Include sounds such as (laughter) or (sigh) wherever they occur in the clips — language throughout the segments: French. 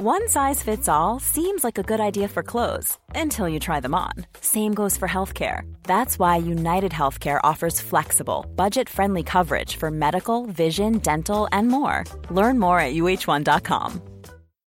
One size fits all seems like a good idea for clothes until you try them on. Same goes for healthcare. That's why United Healthcare offers flexible, budget friendly coverage for medical, vision, dental, and more. Learn more at uh1.com.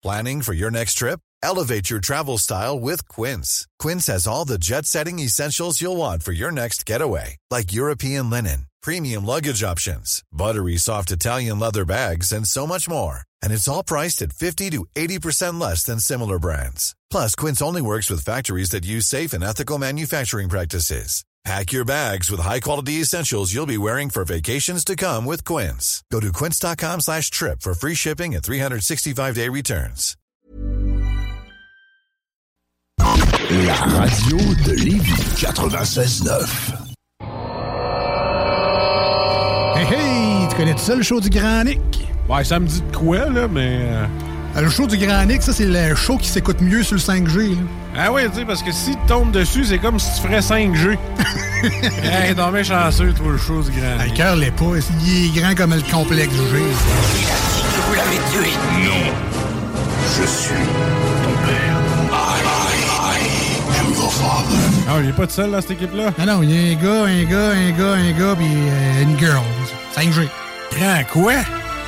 Planning for your next trip? Elevate your travel style with Quince. Quince has all the jet setting essentials you'll want for your next getaway, like European linen, premium luggage options, buttery soft Italian leather bags, and so much more. And it's all priced at 50 to 80% less than similar brands. Plus, Quince only works with factories that use safe and ethical manufacturing practices. Pack your bags with high-quality essentials you'll be wearing for vacations to come with Quince. Go to quince.com slash trip for free shipping and 365-day returns. La radio de Lévis 96.9. Hey, hey! Tu connais tout ça, le show du Grand Nick? Ouais, ça me dit de quoi, là, mais... euh, Euh, Le show du Grand Nick, ça, c'est le show qui s'écoute mieux sur le 5G. là. Ah oui, tu sais, parce que si tu tombes dessus, c'est comme si tu ferais 5G. (laughs) hey, non, mais chanceux, toi, le show du grand. Ah, Le cœur l'est pas. Il est grand comme le complexe G. Vous l'avez tué. Non. Je suis ton père. I, I, I am your father. Ah, il est pas tout seul, dans cette équipe-là? Non, non, il y a un gars, un gars, un gars, un gars, puis euh, une girl. 5G. Grand quoi?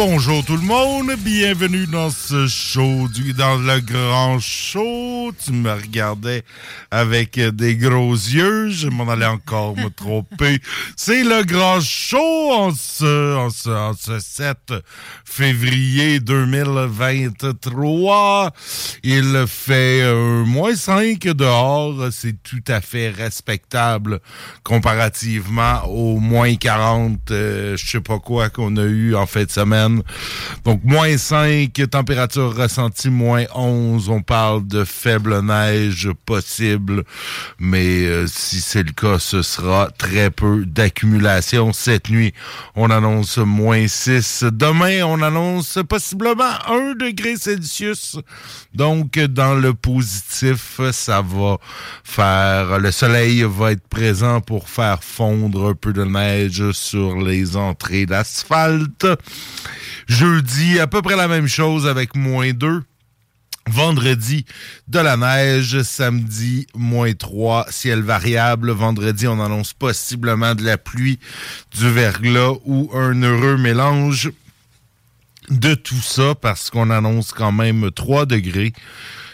Bonjour tout le monde, bienvenue dans ce show, du, dans le grand show. Tu me regardais avec des gros yeux, je m'en allais encore me tromper. (laughs) C'est le grand show en ce, en ce, en ce 7 février 2023. Il fait euh, moins 5 dehors, c'est tout à fait respectable comparativement aux moins 40, euh, je sais pas quoi qu'on a eu en fin de semaine. Donc moins 5, température ressentie moins 11, on parle de faible neige possible, mais euh, si c'est le cas, ce sera très peu d'accumulation. Cette nuit, on annonce moins 6. Demain, on annonce possiblement 1 degré Celsius. Donc, dans le positif, ça va faire... Le soleil va être présent pour faire fondre un peu de neige sur les entrées d'asphalte. Jeudi, à peu près la même chose avec moins 2. Vendredi, de la neige. Samedi, moins 3, ciel variable. Vendredi, on annonce possiblement de la pluie, du verglas ou un heureux mélange de tout ça parce qu'on annonce quand même 3 degrés.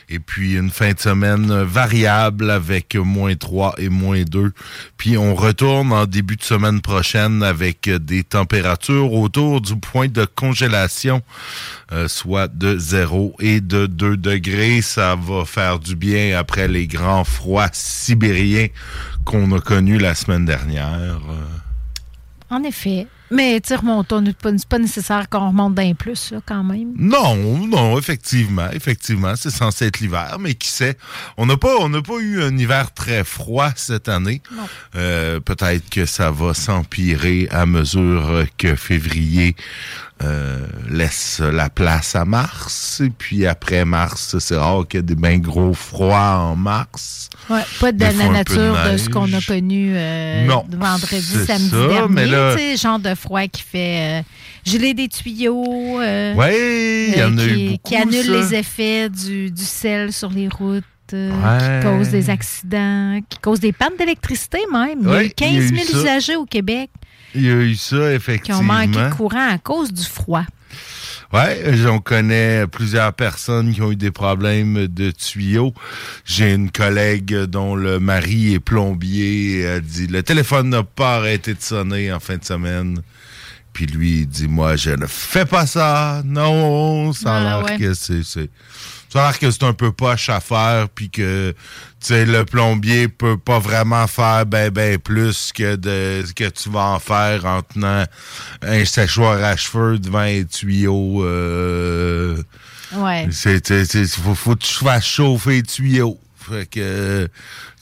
Et puis une fin de semaine variable avec moins 3 et moins 2. Puis on retourne en début de semaine prochaine avec des températures autour du point de congélation, euh, soit de 0 et de 2 degrés. Ça va faire du bien après les grands froids sibériens qu'on a connus la semaine dernière. Euh, En effet. Mais tu sais, remontons, c'est pas, nécessaire qu'on remonte d'un plus, là, quand même. Non, non, effectivement, effectivement, c'est censé être l'hiver, mais qui sait, on n'a pas, on n'a pas eu un hiver très froid cette année. Euh, peut-être que ça va s'empirer à mesure que février euh, laisse la place à mars. Et puis après mars, c'est rare qu'il y ait des bien gros froids en mars. Ouais, pas de la nature de de, ce qu'on a connu euh, Non, vendredi, samedi ça, dernier. mais là- genre de froid qui fait euh, geler des tuyaux. euh, Ouais, il y en a qui, eu beaucoup. qui annule ça. les effets du, du sel sur les routes. Ouais. qui cause des accidents, qui cause des pannes d'électricité même. Il y a eu il y a 15 eu 000 ça. usagers au Québec Il y a eu ça, qui ont effectivement. manqué de courant à cause du froid. Ouais, j'en connais plusieurs personnes qui ont eu des problèmes de tuyaux. J'ai une collègue dont le mari est plombier. Elle dit le téléphone n'a pas arrêté de sonner en fin de semaine. Puis lui, il dit moi, je ne fais pas ça. Non, ça a Ah, l'air ouais. que c'est ça a l'air que c'est un peu poche à faire, puis que sais le plombier peut pas vraiment faire ben ben plus que de que tu vas en faire en tenant un séchoir à cheveux devant un tuyau. Euh, Ouais. c'est, faut, faut que tu fasses chauffer les tuyaux. Fait que,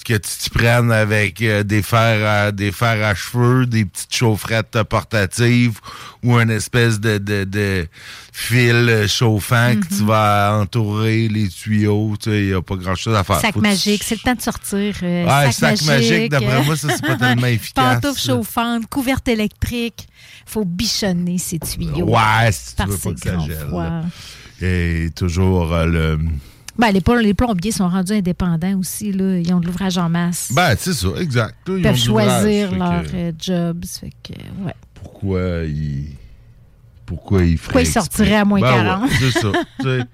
que tu t'y prennes avec euh, des fers à, des fers à cheveux, des petites chaufferettes portatives ou une espèce de, de, de fil chauffant que tu vas entourer les tuyaux. Tu sais, il n'y a pas grand chose à faire. Sac Faut que tu- magique, c'est le temps de sortir. euh, Ouais, sac, sac magique, d'après moi, ça, c'est pas (laughs) tellement efficace. Pantoufles chauffantes, couverte électrique. faut bichonner ces tuyaux. Ouais, si tu veux pas ces que ça gèle. Et toujours euh, le... Ben, les, les plombiers sont rendus indépendants aussi. Là. Ils ont de l'ouvrage en masse. Ben, c'est ça, exact. Ils Ils peuvent choisir leurs que- euh, jobs. Fait que, ouais. pourquoi il pourquoi il ferait Pourquoi il exprès? sortirait à moins Ben 40? ouais, c'est ça. (laughs)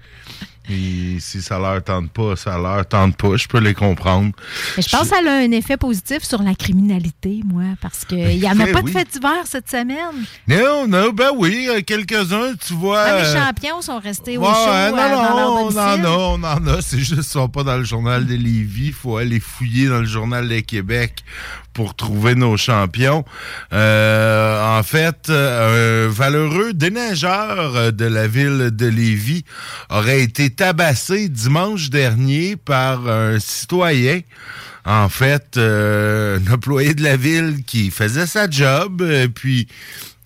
Et si ça leur tente pas, ça leur tente pas. Je peux les comprendre. Mais je pense que ça a un effet positif sur la criminalité, moi, parce qu'il n'y en a fait, pas de fête d'hiver cette semaine. Non, non, ben oui, euh, quelques-uns, tu vois. Ah, les euh, champions sont restés au ouais, chaud ouais, euh, non, dans leur non, on en a, on en a. C'est juste qu'ils sont pas dans le journal de Lévis. Il faut aller fouiller dans le journal de Québec pour trouver nos champions. Euh, en fait, euh, un valeureux déneigeur euh, de la ville de Lévis aurait été tabassé dimanche dernier par un citoyen. En fait, un employé de la ville qui faisait sa job, euh, puis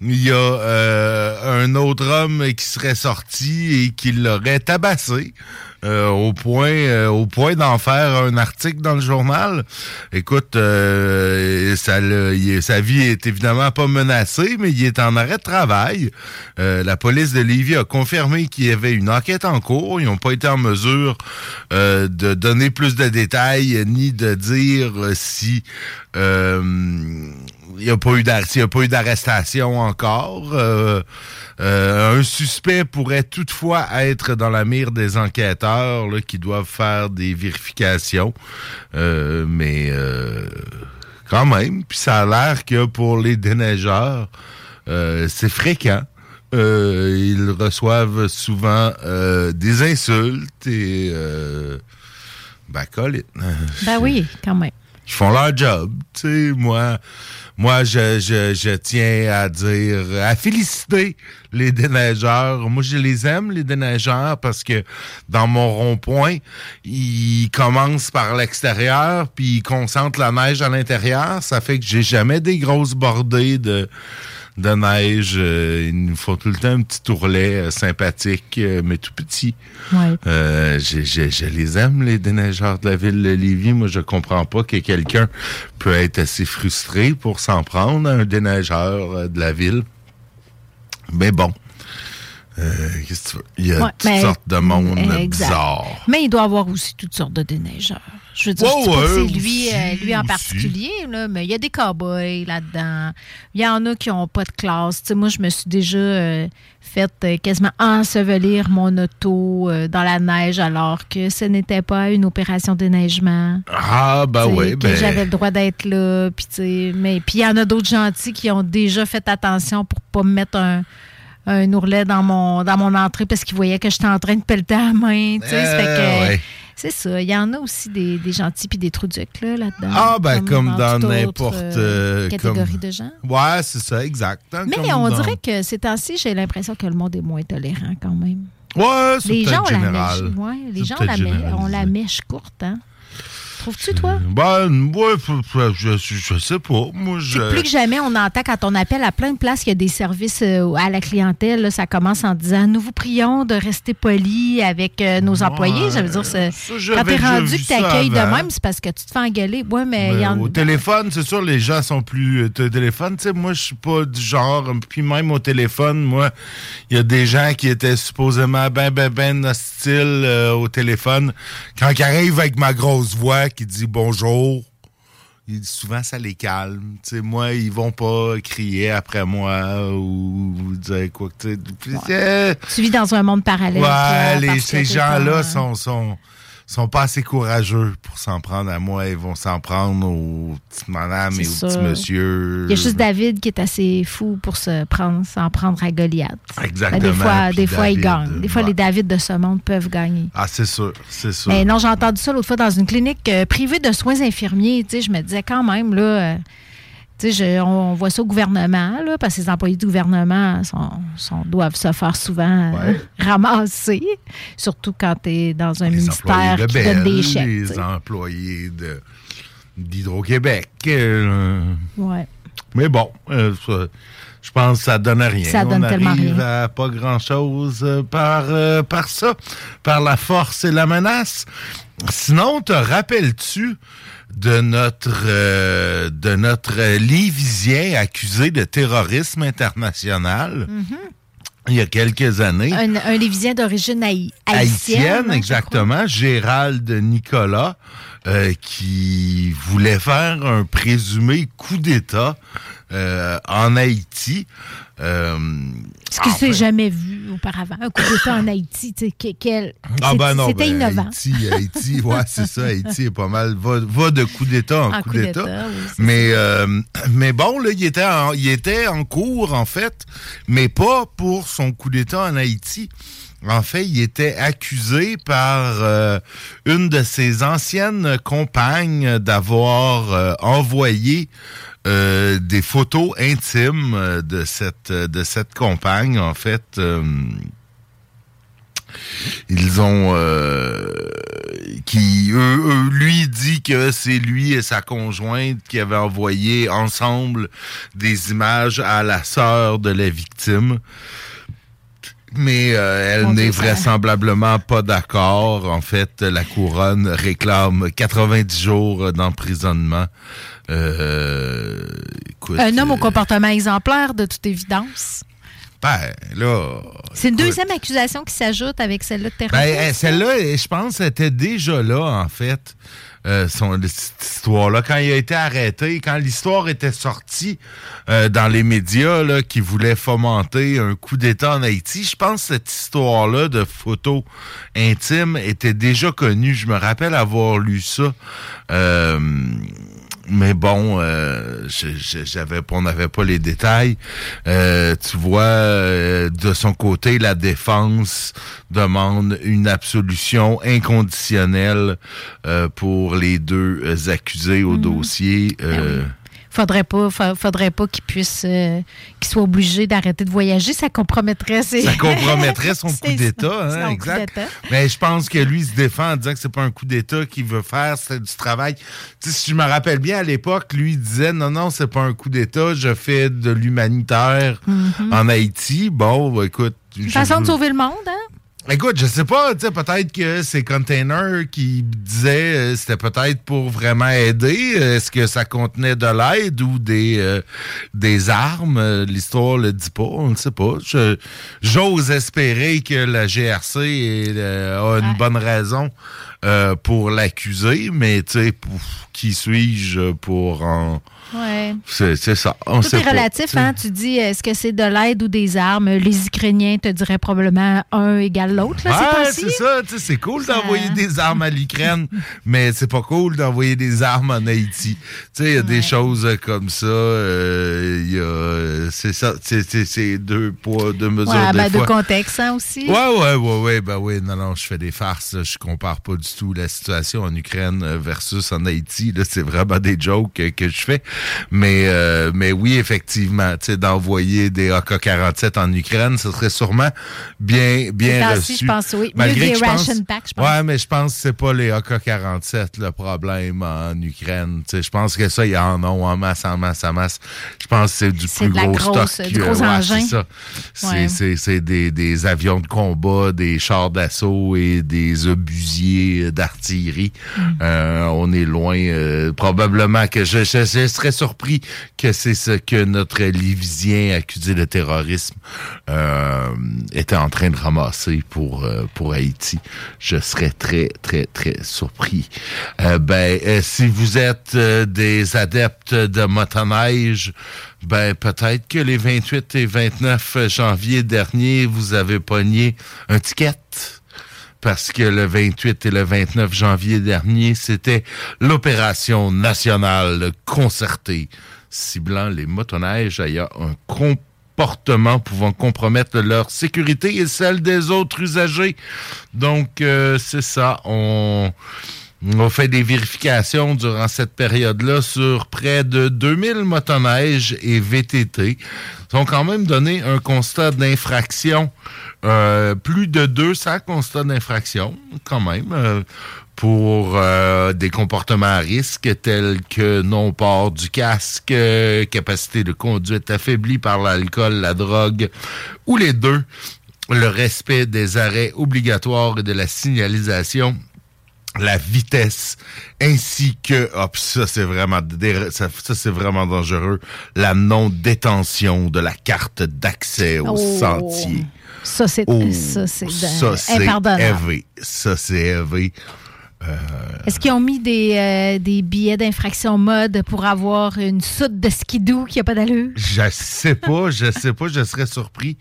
il y a un autre homme qui serait sorti et qui l'aurait tabassé euh, au point euh, au point d'en faire un article dans le journal. Écoute, euh, ça, le- il sa vie est évidemment pas menacée, mais il est en arrêt de travail. Euh, la police de Lévis a confirmé qu'il y avait une enquête en cours. Ils n'ont pas été en mesure euh, de donner plus de détails ni de dire si euh, il n'y a pas eu d'arrestation encore. Euh, euh, un suspect pourrait toutefois être dans la mire des enquêteurs là, qui doivent faire des vérifications. Euh, mais quand même, puis ça a l'air que pour les déneigeurs, c'est fréquent. Ils reçoivent souvent des insultes et ben, colite. Ben oui, quand même. Ils font leur job. Tu sais, moi, moi je, je, je tiens à dire, à féliciter les déneigeurs. Moi, je les aime, les déneigeurs, parce que dans mon rond-point, ils commencent par l'extérieur, puis ils concentrent la neige à l'intérieur. Ça fait que j'ai jamais des grosses bordées de de neige. Euh, il nous faut tout le temps un petit tourlet euh, sympathique, euh, mais tout petit. Ouais. Euh, je, je- je les aime, les déneigeurs de la ville de Lévis. Moi, je comprends pas que quelqu'un peut être assez frustré pour s'en prendre à un déneigeur de la ville. Mais bon. Euh, Qu'est-ce que tu veux? Il y a Ouais, toutes mais- sortes de monde bizarre. Mais il doit y avoir aussi toutes sortes de déneigeurs. Je veux dire, je pas c'est lui, aussi, euh, lui en particulier, là, mais il y a des cow-boys là-dedans. Il y en a qui n'ont pas de classe. Moi, je me suis déjà euh, fait euh, quasiment ensevelir mon auto euh, dans la neige alors que ce n'était pas une opération de déneigement. Ah, ben oui, ben. j'avais le droit d'être là. Puis, il y en a d'autres gentils qui ont déjà fait attention pour pas me mettre un, un ourlet dans mon, dans mon entrée parce qu'ils voyaient que j'étais en train de pelleter à la main. fait que- ouais. C'est ça. Il y en a aussi des, des gentils puis des trous ducs là, là-dedans. Ah, ben, comme dans n'importe, euh, catégorie comme- de gens. Ouais, c'est ça, exact. hein, Mais on dans- dirait que ces temps-ci, j'ai l'impression que le monde est moins tolérant quand même. Ouais, c'est Les gens ont la général. mèche, ouais, les gens ont la, mèche courte, hein? Trouves-tu, toi? Ben, ouais, f- f- je, je, sais pas. Moi, je. Plus que jamais, on entend quand on appelle à plein de places qu'il y a des services euh, à la clientèle. là, ça commence en disant Nous vous prions de rester polis avec euh, nos employés. Ça veut dire, ça, quand t'es rendu que t'accueilles de même, c'est parce que tu te fais engueuler. Ouais, mais y Ben, en Au téléphone, c'est sûr, les gens sont plus euh, t- téléphone. Tu sais, moi, je suis pas du genre. Puis même au téléphone, moi, il y a des gens qui étaient supposément ben, ben, ben hostiles euh, au téléphone. Quand ils arrivent avec ma grosse voix qui dit bonjour, Il- Souvent, ça les calme. Moi, ils vont pas crier après moi ou, ou dire quoi que tu sais. Puis, euh, Tu vis dans un monde parallèle. Ouais, les- ces gens-là sont, sont, sont pas assez courageux pour s'en prendre à moi. Ils vont s'en prendre aux petites madames et aux petits monsieur. Il y a juste David qui est assez fou pour se prendre, s'en prendre à Goliath. Exactement. Des fois, des fois il David, gagne. Des fois, ouais. les David de ce monde peuvent gagner. Ah, c'est sûr, c'est sûr. Mais non, j'ai entendu ça l'autre fois dans une clinique euh, privée de soins infirmiers. Tu sais, je me disais quand même, là, euh, je- on voit ça au gouvernement, là, parce que les employés du gouvernement sont, sont- doivent se faire souvent euh, Ouais. ramasser, surtout quand tu es dans un les ministère de qui Bell, donne des chèques. les employés de d'Hydro-Québec. euh, Ouais. mais bon, euh, je pense que ça donne rien. Ça donne On tellement arrive rien. à pas grand-chose par, euh, par ça, par la force et la menace. Sinon, te rappelles-tu de notre euh, de notre Lévisien accusé de terrorisme international il y a quelques années? Un, un Lévisien d'origine haï- haïtienne. haïtienne, hein, crois. exactement, Gérald Nicolas, euh, qui voulait faire un présumé coup d'État euh, en Haïti. Euh, Ce que en c'est fait- jamais vu auparavant. Un coup d'État en Haïti, tu sais, que- quel- Ah c'est- ben non, c'était ben, innovant. Haïti, Haïti, (laughs) ouais, c'est ça, Haïti est pas mal, va, va de coup d'État en, En coup coup d'État. d'État, oui, c'est mais, euh, mais bon, là, il était, en, il était en cours, en fait, mais pas pour son coup d'État en Haïti. En fait, il était accusé par euh, une de ses anciennes compagnes d'avoir euh, envoyé euh, des photos intimes de cette compagne. En fait, ils ont qui lui dit que c'est lui et sa conjointe qui avaient envoyé ensemble des images à la sœur de la victime. Mais euh, elle n'est vraisemblablement pas d'accord. En fait, la couronne réclame 90 jours d'emprisonnement. Euh, écoute, Un homme au euh, comportement exemplaire, de toute évidence. ben, là, C'est une deuxième accusation qui s'ajoute avec celle-là de Ben, terrorisme. euh, celle-là, euh, je pense, était déjà là, en fait. Euh, son, cette histoire-là, quand il a été arrêté, quand l'histoire était sortie euh, dans les médias là, qui voulaient fomenter un coup d'État en Haïti, je pense que cette histoire-là de photos intimes était déjà connue. Je me rappelle avoir lu ça. Euh, mais bon, euh, j'avais, on n'avait pas les détails. Euh, tu vois, euh, de son côté, la défense demande une absolution inconditionnelle euh, pour les deux euh, accusés au dossier. Euh, Faudrait pas, fa- faudrait pas qu'il puisse, euh, qu'il soit obligé d'arrêter de voyager. Ça compromettrait ses... Ça compromettrait (laughs) son coup d'État, hein, exact. Mais je pense que lui il se défend en disant que c'est pas un coup d'État qu'il veut faire, c'est du travail. Tu sais, si je me rappelle bien à l'époque, lui il disait non non c'est pas un coup d'État, je fais de l'humanitaire en Haïti. Bon, écoute, Une Mm-hmm. façon de sauver le monde, hein? Écoute, je sais pas, tu sais, peut-être que ces containers qui disaient euh, c'était peut-être pour vraiment aider. Est-ce que ça contenait de l'aide ou des euh, des armes? Euh, L'histoire le dit pas, on ne sait pas. J'ose espérer que la GRC est, euh, a une Ouais. bonne raison euh, pour l'accuser, mais tu sais, qui suis-je pour en Ouais. c'est ça. On Tout sait est pas, relatif, hein? Tu dis, est-ce que c'est de l'aide ou des armes? Les Ukrainiens te diraient probablement un égale l'autre, là, Ouais, c'est ça. C'est cool Ça- d'envoyer des armes à l'Ukraine, (laughs) mais c'est pas cool d'envoyer des armes en Haïti. Tu sais, il y a des choses comme ça. euh, il y a, c'est ça. C'est deux poids, deux mesures Ouais, des ben, de fois. contexte, hein, aussi. Ouais, ouais, ouais, ouais, ben oui, non, non, je fais des farces, je compare pas du la situation en Ukraine versus en Haïti, là, c'est vraiment des jokes que je fais, mais, euh, mais oui, effectivement, tu sais, d'envoyer des AK-47 en Ukraine, ce serait sûrement bien, bien reçu. temps-ci, je pense, oui. Malgré que je pense- je. Ouais, mais je pense que c'est pas les AK-47 le problème en Ukraine. Tu sais, je pense que ça, il y en a en masse, en masse, en masse. Je pense que c'est du plus gros grosse- stock. du gros ouais, engin. c'est ça. Ouais. c'est des, des avions de combat, des chars d'assaut et des obusiers euh, d'artillerie. Euh, on est loin, euh, probablement que je, je, je serais surpris que c'est ce que notre Lévisien accusé de terrorisme euh, était en train de ramasser pour euh, pour Haïti. Je serais très très très surpris. Euh, ben, si vous êtes des adeptes de motoneige, ben peut-être que les 28 et 29 janvier dernier, vous avez pogné un ticket parce que le 28 et le 29 janvier dernier, c'était l'opération nationale concertée ciblant les motoneiges ayant un comportement pouvant compromettre leur sécurité et celle des autres usagers. Donc, euh, c'est ça, on... On fait des vérifications durant cette période-là sur près de 2000 motoneiges et VTT. Ils ont quand même donné un constat d'infraction, euh, plus de 200 constats d'infraction, quand même, euh, pour euh, des comportements à risque tels que non-port du casque, capacité de conduite affaiblie par l'alcool, la drogue, ou les deux, le respect des arrêts obligatoires et de la signalisation la vitesse ainsi que oh, ça c'est vraiment ça, ça, c'est vraiment dangereux la non détention de la carte d'accès au Oh. sentier. Ça, c'est Oh, ça, c'est ça de- c'est impardonnable. élevé. Ça c'est élevé. Est-ce qu'ils ont mis des, euh, des billets d'infraction mode pour avoir une soute de skidoo qui n'a pas d'allure? Je sais pas, je sais pas, je serais surpris.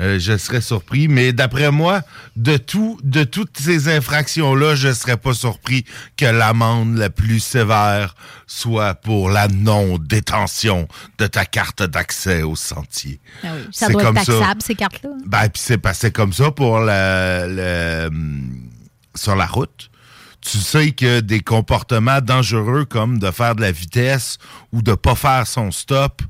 Euh, je serais surpris, mais d'après moi, de tout, de toutes ces infractions-là, je serais pas surpris que l'amende la plus sévère soit pour la non-détention de ta carte d'accès au sentier. Ah oui, Ça doit être ça. taxable, ces cartes-là. Ben, puis c'est passé comme ça pour le, le- sur la route. Tu sais que des comportements dangereux comme de faire de la vitesse ou de pas faire son stop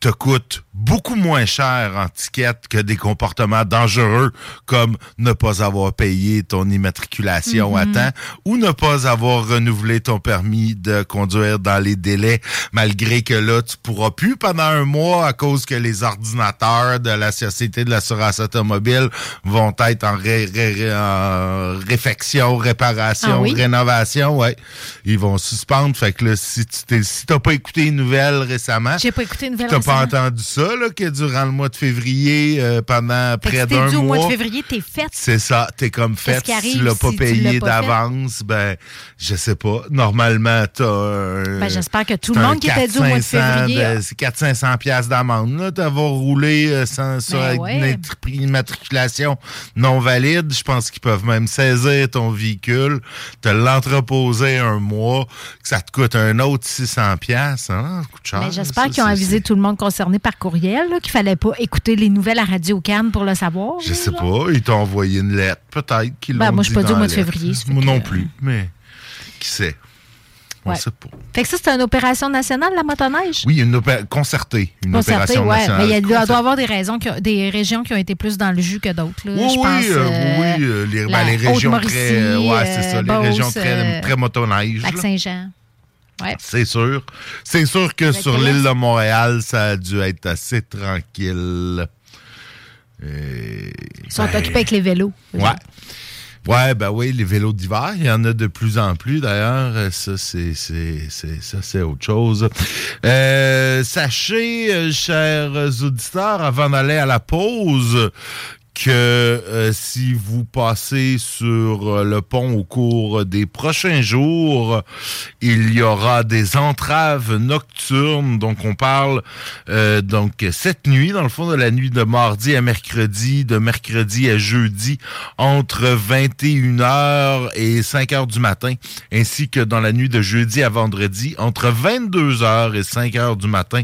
te coûtent beaucoup moins cher en ticket que des comportements dangereux comme ne pas avoir payé ton immatriculation à temps ou ne pas avoir renouvelé ton permis de conduire dans les délais malgré que là tu pourras plus pendant un mois à cause que les ordinateurs de la Société de l'assurance automobile vont être en, ré- ré- ré- en réfection, réparation, Ah oui? rénovation, ouais. Ils vont suspendre. Fait que là, si tu t'es, si t'as pas écouté les nouvelles récemment, J'ai pas écouté une nouvelle t'as pas entendu ça, là, que durant le mois de février, euh, pendant près d'un dû au mois mois. de février, t'es faite. C'est ça, t'es comme fait. qui Si tu l'as pas si payé d'avance, ben, je sais pas. Normalement, t'as un. Ben, j'espère que tout le monde qui était dû au mois de 400, février. de- C'est 400-500 piastres d'amende, là. T'avoir roulé euh, sans, sur Ben une ouais. intri- immatriculation non valide. Je pense qu'ils peuvent même saisir ton véhicule, te l'entreposer un mois, que ça te coûte un autre 600 piastres. Hein? Ben, J'espère qu'ils ont avisé tout le monde concerné par courriel, qu'il fallait pas écouter les nouvelles à Radio Cannes pour le savoir. Je sais genre. pas, ils t'ont envoyé une lettre, peut-être qu'ils Ben, moi, je suis dit pas dû au mois de février, Moi que- non plus, mais qui sait? On Ouais. sait pas. Fait que ça, c'est une opération nationale, la motoneige? Oui, une opé- concertée, une Concertée, opération ouais. nationale. Mais il y a- il doit, y avoir des, raisons qui ont- des régions qui ont été plus dans le jus que d'autres. Oui, je oui, pense, euh, euh, oui, euh, les, ben, les régions très, ouais, c'est ça, euh, les Beauce, régions très, euh, très motoneige. Lac-Saint-Jean. Ouais. C'est sûr. C'est sûr que sur l'île de Montréal, ça a dû être assez tranquille. Et, Ils sont ben, occupés avec les vélos. Ouais. Ouais, ben oui, les vélos d'hiver, il y en a de plus en plus d'ailleurs. Ça, c'est, ça, c'est autre chose. Euh, sachez, euh, chers auditeurs, avant d'aller à la pause, que euh, si vous passez sur euh, le pont au cours des prochains jours, il y aura des entraves nocturnes. Donc, on parle euh, donc cette nuit, dans le fond de la nuit de mardi à mercredi, de mercredi à jeudi, entre 21h et 5h du matin, ainsi que dans la nuit de jeudi à vendredi, entre 22h et 5h du matin,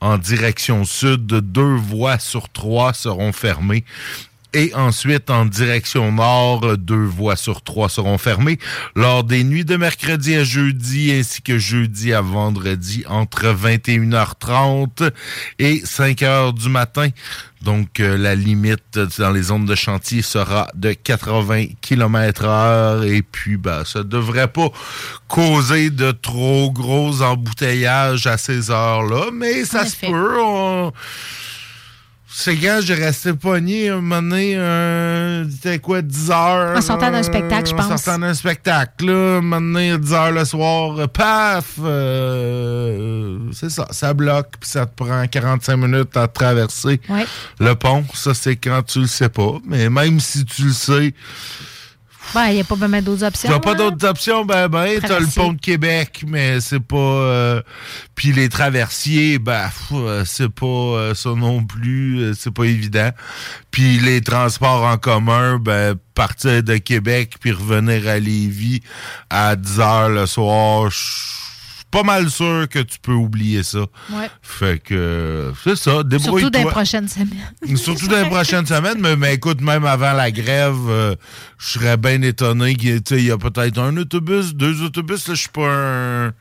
en direction sud, deux voies sur trois seront fermées. Et ensuite, en direction nord, deux voies sur trois seront fermées lors des nuits de mercredi à jeudi ainsi que jeudi à vendredi entre 21h30 et 5h du matin. Donc, euh, la limite dans les zones de chantier sera de 80 km heure et puis, ben, ça devrait pas causer de trop gros embouteillages à ces heures-là, mais ça se peut. on- c'est quand j'ai resté pogné un moment donné, euh, c'était quoi, 10 heures? En sortant d'un spectacle, je pense. En sortant d'un spectacle, là, un moment donné, 10 heures le soir, euh, paf! euh, c'est ça, ça bloque, puis ça te prend 45 minutes à traverser Ouais. le pont. Ça, c'est quand tu le sais pas. Mais même si tu le sais, Ben, il n'y a pas vraiment d'autres options. T'as pas d'autres options, ben ben, t'as le pont de Québec, mais c'est pas... euh, Puis les traversiers, ben, euh, c'est pas euh, ça non plus, euh, c'est pas évident. Puis les transports en commun, ben, partir de Québec puis revenir à Lévis à 10 heures le soir, pas mal sûr que tu peux oublier ça. Ouais. Fait que, c'est ça, débrouille-toi. Surtout dans les prochaines semaines. Surtout dans les prochaines semaines, mais, mais écoute, même avant la grève, euh, je serais bien étonné qu'il y ait- peut-être un autobus, deux autobus. Là, je suis pas un,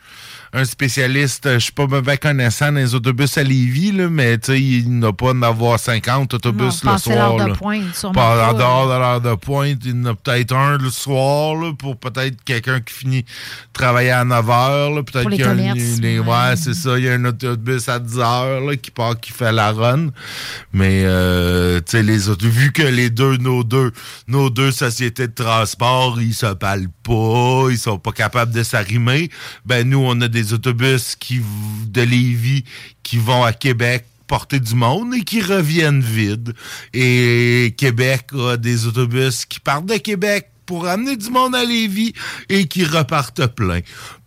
un spécialiste, je suis pas bien connaissant dans les autobus à Lévis, là, mais tu sais, il n'a pas d'en avoir 50 autobus Non, le soir. de pointe, sûrement Pas en dehors de l'heure de pointe, il y en a peut-être un le soir là, pour peut-être quelqu'un qui finit de travailler à 9 heures. Peut-être qu'il y a un- les- ouais. ouais, c'est ça. Il y a un autobus à 10 heures là, qui part, qui fait la run. Mais, euh, tu sais, les autres, vu que les deux, nos deux, nos deux sociétés de transport, ils se parlent pas, ils sont pas capables de s'arrimer, ben, nous, on a des autobus qui, de Lévis qui vont à Québec porter du monde et qui reviennent vides. Et Québec a des autobus qui partent de Québec pour amener du monde à Lévis et qui repartent plein.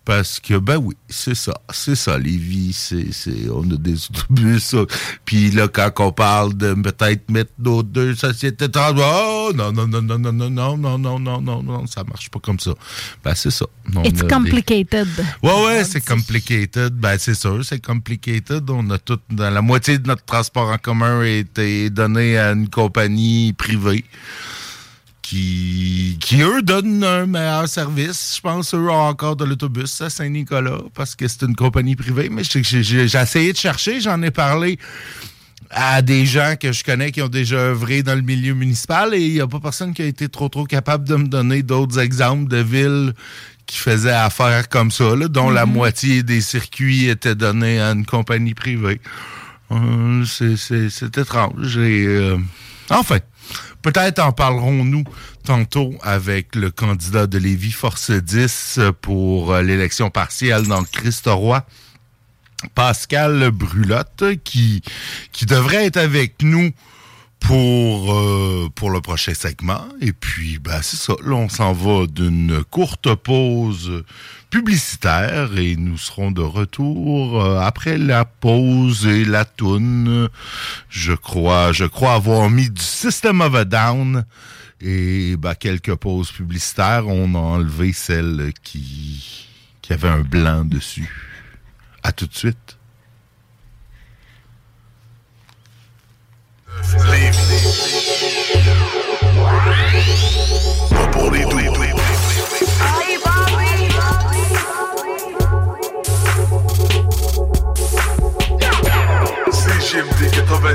Parce que, ben oui, c'est ça. C'est ça, Lévis. C'est, c'est, on a des autobus. ça. Puis là, quand on parle de peut-être mettre nos deux sociétés transport, oh, non, non, non, non, non, non, non, non, non, non, non, non, ça marche pas comme ça. Ben, c'est ça. On It's a des- complicated. Ouais, ouais, c'est complicated. Ben, c'est sûr, c'est complicated. On a tout, la moitié de notre transport en commun a été donné à une compagnie privée qui, qui eux, donnent un meilleur service. Je pense eux ont encore de l'autobus à Saint-Nicolas parce que c'est une compagnie privée. Mais j'ai- essayé de chercher, j'en ai parlé à des gens que je connais qui ont déjà œuvré dans le milieu municipal et il n'y a pas personne qui a été trop trop capable de me donner d'autres exemples de villes qui faisaient affaire comme ça, là, dont la moitié des circuits étaient donnés à une compagnie privée. Euh, c'est- étrange. Et, euh, enfin, peut-être en parlerons-nous tantôt avec le candidat de Lévis Force 10 pour euh, l'élection partielle dans le Christ-Roi. Pascal Brulotte, qui, devrait être avec nous pour, euh, pour le prochain segment. Et puis, ben, c'est ça. Là, on s'en va d'une courte pause publicitaire et nous serons de retour euh, après la pause et la toune. Je crois, je crois avoir mis du System of a Down et ben, quelques pauses publicitaires. On a enlevé celle qui, avait un blanc dessus. À tout de suite.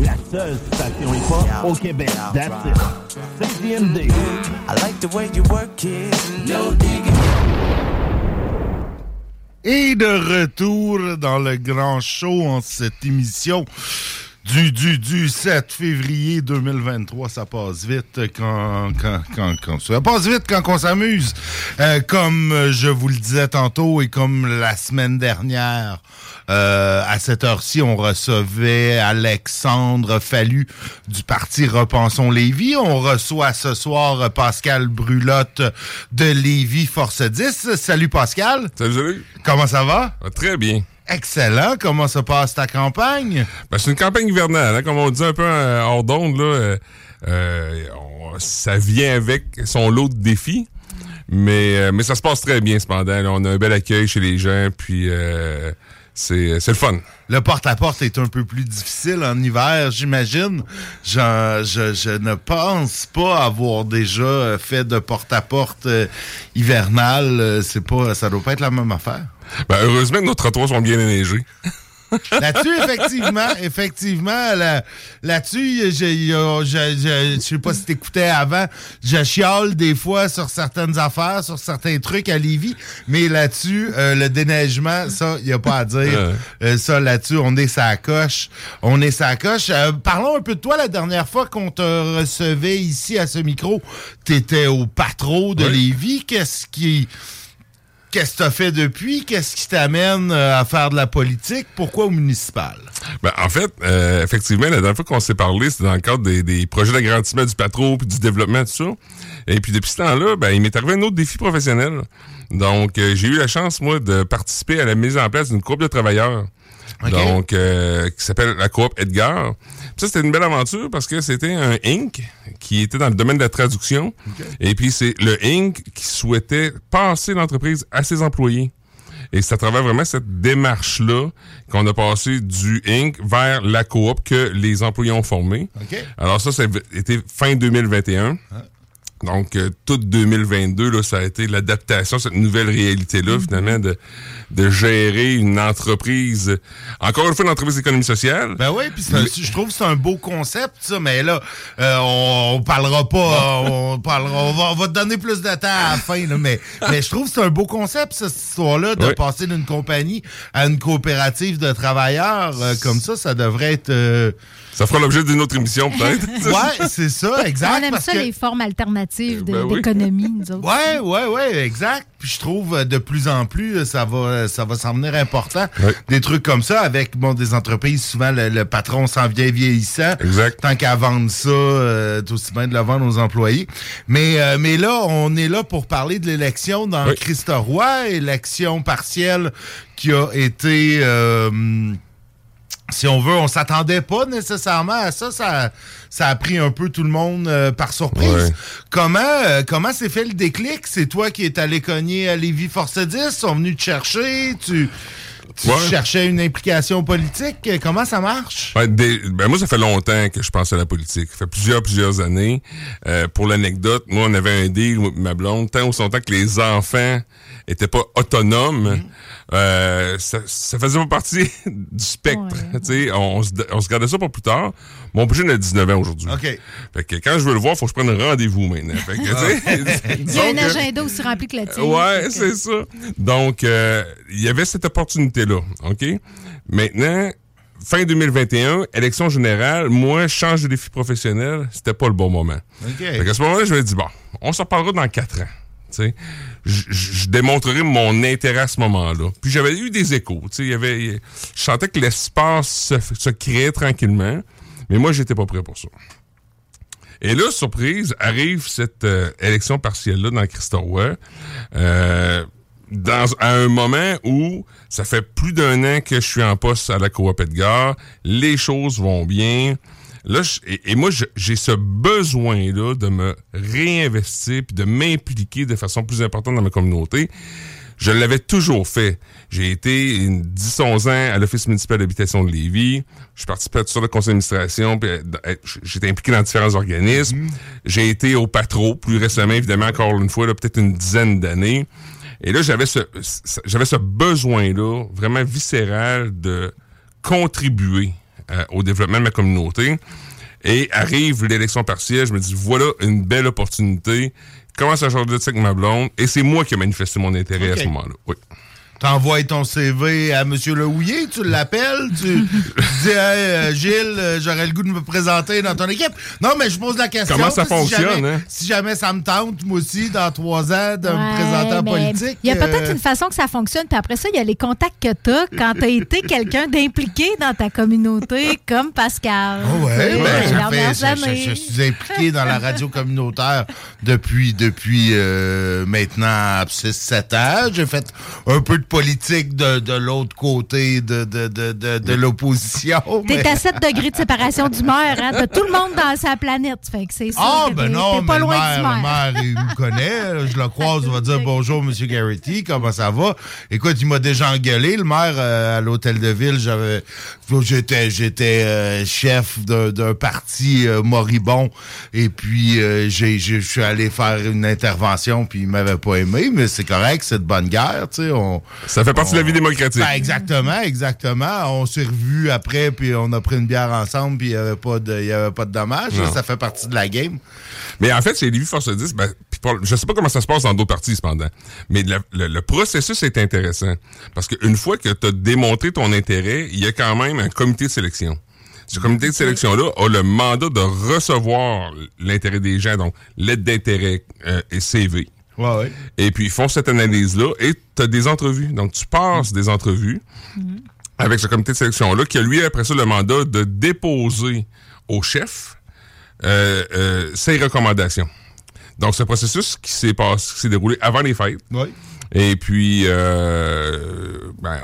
La seule station hip-hop au Québec. That's it. CJMD. I like the way you work it. No digging. Et de retour dans le grand show en cette émission du, du, du 7 février 2023. Ça passe vite quand, quand, quand, quand- ça passe vite quand on s'amuse. Euh, comme je vous le disais tantôt et comme la semaine dernière, euh, à cette heure-ci, on recevait Alexandre Fallu du parti Repensons Lévis. On reçoit ce soir Pascal Brulotte de Lévis Force 10. Salut Pascal. Salut, salut. Comment ça va? Très bien. Excellent. Comment se passe ta campagne? Ben, c'est une campagne hivernale, hein, comme on dit un peu euh, hors d'onde. Là, euh, euh, on- ça vient avec son lot de défis. Mais, euh, mais ça se passe très bien cependant. là. on a un bel accueil chez les gens, puis euh, c'est c'est le fun. Le porte-à-porte est un peu plus difficile en hiver, j'imagine. Je, je, je ne pense pas avoir déjà fait de porte-à-porte euh, hivernal. Euh, C'est pas, ça doit pas être la même affaire. Ben, heureusement que nos trottoirs sont bien enneigés. (laughs) Là-dessus, effectivement, effectivement, là- là-dessus, je, je sais pas si t'écoutais avant, je chiale des fois sur certaines affaires, sur certains trucs à Lévis, mais là-dessus, euh, le déneigement, ça, il n'y a pas à dire. Ouais. Euh, ça, là-dessus, on est sa coche. On est sa coche. Euh, parlons un peu de toi la dernière fois qu'on te recevait ici à ce micro. T'étais au patro de Oui. Lévis. Qu'est-ce qui... Qu'est-ce que t'as fait depuis? Qu'est-ce qui t'amène euh, à faire de la politique? Pourquoi au municipal? Ben, en fait, euh, effectivement, la dernière fois qu'on s'est parlé, c'était dans le cadre des, projets d'agrandissement du patro du développement, tout ça. Et puis depuis ce temps-là, ben, il m'est arrivé un autre défi professionnel. Donc, euh, j'ai eu la chance, moi, de participer à la mise en place d'une coop de travailleurs. Donc, euh, qui s'appelle la coop Edgar. Puis ça, c'était une belle aventure parce que c'était un Inc. qui était dans le domaine de la traduction. Et puis, c'est le Inc. qui souhaitait passer l'entreprise à ses employés. Et c'est à travers vraiment cette démarche-là qu'on a passé du Inc. vers la coop que les employés ont formé. OK. Alors ça, ça a été fin 2021. Donc, euh, tout 2022, là, ça a été l'adaptation, cette nouvelle réalité-là, Mm-hmm. finalement, de, de gérer une entreprise, encore une fois, une entreprise d'économie sociale. Ben oui, puis je trouve que c'est un beau concept, ça, mais là, euh, on, on parlera pas, on parlera, on va, on va te donner plus de temps à la fin, là, mais, mais je trouve que c'est un beau concept, cette histoire-là, de Oui. passer d'une compagnie à une coopérative de travailleurs, euh, comme ça, ça devrait être... euh, Ça fera l'objet d'une autre émission, peut-être. (laughs) ouais, c'est ça, exact. On aime parce ça, que- les formes alternatives de- Ben oui. d'économie, nous (laughs) autres. Ouais, ouais, ouais, exact. Puis je trouve euh, de plus en plus, euh, ça va, ça va s'en venir important. Des trucs comme ça avec bon des entreprises, souvent le, le patron s'en vient vieillissant. Exact. Tant qu'à vendre ça, euh, c'est aussi bien de le vendre aux employés. Mais, euh, mais là, on est là pour parler de l'élection dans Oui. Christ Roy, élection partielle qui a été. euh, si on veut, on s'attendait pas nécessairement à ça. Ça, ça a pris un peu tout le monde euh, par surprise. Ouais. Comment euh, comment s'est fait le déclic? C'est toi qui es allé cogner à Lévis Force 10? Ils sont venus te chercher? Tu, tu Ouais. cherchais une implication politique? Comment ça marche? Ben, des- ben, moi, ça fait longtemps que je pense à la politique. Ça fait plusieurs, plusieurs années. Euh, pour l'anecdote, moi, on avait un deal, ma blonde, tant aussi longtemps que les enfants étaient pas autonomes, euh, ça, ça faisait pas partie (laughs) du spectre. Tu sais, on, se, on se gardait ça pour plus tard. Mon jeune a 19 ans aujourd'hui. OK. Fait que quand je veux le voir, faut que je prenne un rendez-vous maintenant. Fait que, tu sais, (laughs) (laughs) Il y a un que- agenda aussi rempli que le tien. Ouais, que- c'est ça. Donc, euh, il y avait cette opportunité-là, OK? Maintenant, fin 2021, élection générale, moi, je change de défi professionnel, c'était pas le bon moment. OK. Fait qu'à ce moment-là, je me dis, bon, on s'en parlera dans quatre ans. Tu sais, je, démontrerai mon intérêt à ce moment-là. Puis j'avais eu des échos. Il y avait, je sentais que l'espace se, se créait tranquillement, mais moi, j'étais pas prêt pour ça. Et là, surprise, arrive cette euh, élection partielle-là dans Christoroy, euh, dans, à un moment où ça fait plus d'un an que je suis en poste à la Coop Edgar, les choses vont bien. Là, je- et, et moi, j'ai ce besoin-là de me réinvestir puis de m'impliquer de façon plus importante dans ma communauté. Je l'avais toujours fait. J'ai été une 10-11 ans à l'Office municipal d'habitation de Lévis. Je participais sur le conseil d'administration. euh, J'étais impliqué dans différents organismes. J'ai été au patro, plus récemment, évidemment, encore une fois, peut-être une dizaine d'années. Et là, j'avais ce- j'avais ce besoin-là, vraiment viscéral, de contribuer euh, au développement de ma communauté. Et arrive l'élection partielle, je me dis, voilà une belle opportunité. Commence à changer de avec ma blonde. Et c'est moi qui ai manifesté mon intérêt à ce moment-là. Oui. T'envoies ton CV à M. Lehouillier, tu l'appelles, tu, tu (laughs) dis Hey, euh, Gilles, euh, j'aurais le goût de me présenter dans ton équipe. Non, mais je pose la question. Comment ça si fonctionne, jamais- hein? Si jamais ça me tente, moi aussi, dans trois ans, de me présenter en politique. Il y a peut-être euh, une façon que ça fonctionne, puis après ça, il y a les contacts que tu as quand tu as été quelqu'un d'impliqué dans ta communauté, comme Pascal. Ah ouais, sais, ben, fait- je, je suis impliqué dans la radio communautaire depuis depuis euh, maintenant 6-7 ans. J'ai fait un peu de politique de, de l'autre côté de, de, de, de, de l'opposition. T'es mais- à 7 degrés de séparation d'humeur, hein? T'as tout le monde dans sa planète. Fait que c'est ça. Ah, que ben non, mais pas le loin maire, du le maire. maire, il me connaît. Je le (laughs) croise, il va dire bonjour, M. Garrity, comment ça va? Écoute, il m'a déjà engueulé, le maire, euh, à l'hôtel de ville. J'avais, j'étais, j'étais euh, chef d'un, d'un parti euh, moribond. Et puis, euh, j'ai, j'ai- je suis allé faire une intervention, puis il m'avait pas aimé, mais c'est correct, c'est de bonne guerre, tu sais. On, Ça fait partie de la vie démocratique. Ben, exactement, exactement. On s'est revus après, puis on a pris une bière ensemble, puis il n'y avait pas de, y avait pas de dommages. Ça fait partie de la game. Mais en fait, c'est Lévis Force 10. Ben, pour- je sais pas comment ça se passe dans d'autres parties, cependant. Mais le processus est intéressant. Parce qu'une fois que tu as démontré ton intérêt, il y a quand même un comité de sélection. Ce comité de sélection-là a le mandat de recevoir l'intérêt des gens, donc l'aide d'intérêt euh, et CV. Ouais, ouais. Et puis, ils font cette analyse-là et tu as des entrevues. Donc, tu passes des entrevues avec ce comité de sélection-là qui a, lui, après ça, le mandat de déposer au chef euh, euh, ses recommandations. Donc, c'est un processus qui s'est passé, qui s'est déroulé avant les fêtes. Oui. Et puis, euh, ben,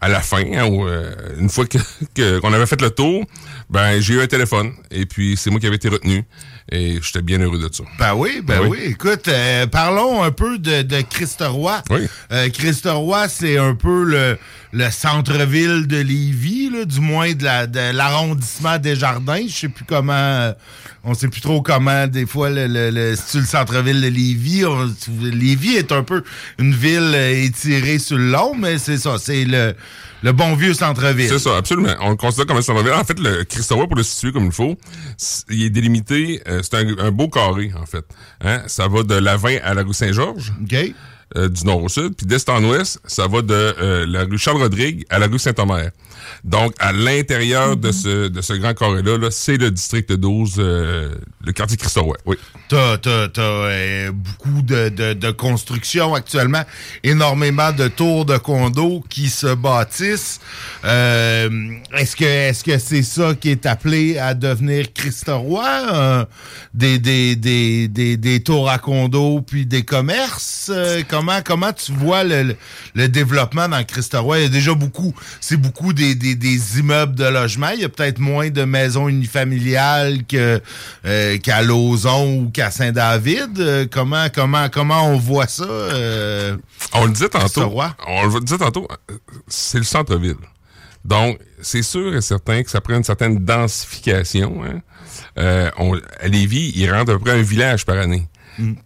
à la fin, hein, euh, une fois que- que- qu'on avait fait le tour, ben, j'ai eu un téléphone. Et puis, c'est moi qui avais été retenu. Et j'étais bien heureux de ça. Ben oui, ben Oui. oui. Écoute, euh, parlons un peu de, de Christ-Roi. Oui. Euh, c'est un peu le, le centre-ville de Lévis, là, du moins de la- de l'arrondissement des Jardins. Je sais plus comment on sait plus trop comment, des fois, le, le, le, c'est-tu le centre-ville de Lévis. On- Lévis est un peu une ville euh, étirée sur le long, mais c'est ça, c'est le, le bon vieux centre-ville. C'est ça, absolument. On le considère comme un centre-ville. En fait, le Christophe, pour le situer comme il faut, il est délimité, euh, c'est un, un beau carré, en fait. Hein? Ça va de la 20 à la rue Saint-Georges. Euh, du nord au sud. Puis d'est en ouest, ça va de euh, la rue Charles-Rodrigue à la rue Saint-Omer. Donc, à l'intérieur de, ce, de ce grand carré-là, là, c'est le district 12, euh, le quartier Christophe. Oui. T'as, t'as, t'as, euh, beaucoup de, de, de construction actuellement, énormément de tours de condos qui se bâtissent. Euh, est-ce que est-ce que c'est ça qui est appelé à devenir Christoroy? Euh, des, des, des, des, des tours à condos puis des commerces? Comment comment tu vois le, le, le développement dans Christoroy? Il y a déjà beaucoup, c'est beaucoup des, des, des immeubles de logement. Il y a peut-être moins de maisons unifamiliales que euh, qu'à Lauson ou qu'à Saint-David. Euh, comment, comment, comment on voit ça? euh, On le disait tantôt. On le disait tantôt, c'est le centre-ville. Donc, c'est sûr et certain que ça prend une certaine densification. Hein. Euh, on, à Lévis, il rentre à peu près un village par année.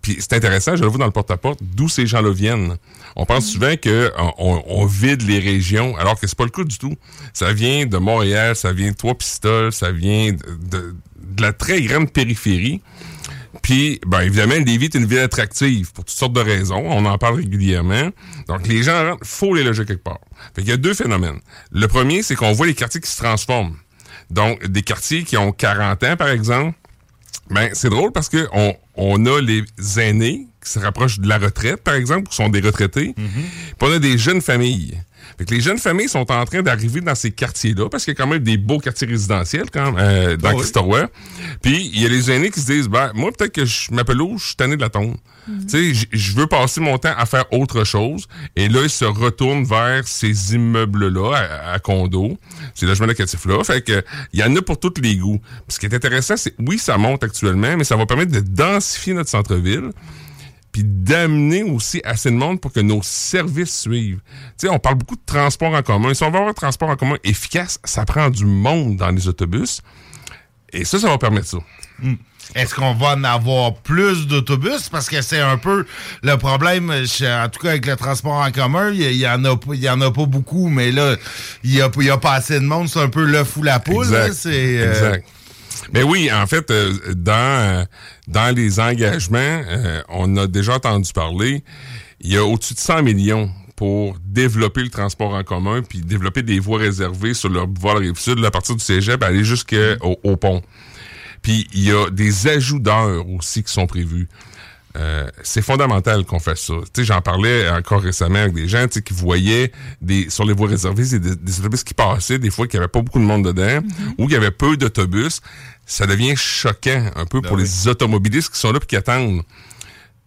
Puis c'est intéressant, je le vois dans le porte-à-porte, d'où ces gens-là viennent. On pense souvent que on, on- on vide les régions, alors que c'est pas le cas du tout. Ça vient de Montréal, ça vient de Trois-Pistoles, ça vient de, de- de la très grande périphérie. Puis, ben évidemment, Lévis est une ville attractive pour toutes sortes de raisons. On en parle régulièrement. Donc, les gens rentrent, faut les loger quelque part. Fait qu'il y a deux phénomènes. Le premier, c'est qu'on voit les quartiers qui se transforment. Donc, des quartiers qui ont 40 ans, par exemple, ben, c'est drôle parce que on, on a les aînés qui se rapprochent de la retraite, par exemple, qui sont des retraités. Puis on a des jeunes familles. Fait que les jeunes familles sont en train d'arriver dans ces quartiers-là, parce qu'il y a quand même des beaux quartiers résidentiels quand même, euh, dans Ah oui. Puis il y a les aînés qui se disent, ben, moi, peut-être que je m'appelle où, je suis tanné de la tombe. Tu sais, j- je veux passer mon temps à faire autre chose. Et là, ils se retournent vers ces immeubles-là, à, à condos, ces logements locatifs-là. Fait que, il y en a pour tous les goûts. Puis ce qui est intéressant, c'est, oui, ça monte actuellement, mais ça va permettre de densifier notre centre-ville puis d'amener aussi assez de monde pour que nos services suivent. Tu sais, on parle beaucoup de transport en commun. Si on veut avoir un transport en commun efficace, ça prend du monde dans les autobus. Et ça, ça va permettre ça. Hmm. Est-ce qu'on va en avoir plus d'autobus? Parce que c'est un peu le problème, en tout cas avec le transport en commun, il y, en a pas- il y en a pas beaucoup, mais là, il y a, il y a pas assez de monde, c'est un peu l'œuf ou la poule. là, Exact. c'est, euh, Exact. Mais oui, en fait, euh, dans, euh, dans les engagements, euh, on a déjà entendu parler, il y a au-dessus de 100 millions pour développer le transport en commun, puis développer des voies réservées sur leur boulevard Rive-Sud, à partir du cégep, aller jusqu'au au pont. Puis il y a des ajouts d'heures aussi qui sont prévus. Euh, c'est fondamental qu'on fasse ça. J'en parlais encore récemment avec des gens qui voyaient des, sur les voies réservées des, des autobus qui passaient, des fois qu'il n'y avait pas beaucoup de monde dedans, ou qu'il y avait peu d'autobus. Ça devient choquant un peu pour les automobilistes qui sont là et qui attendent.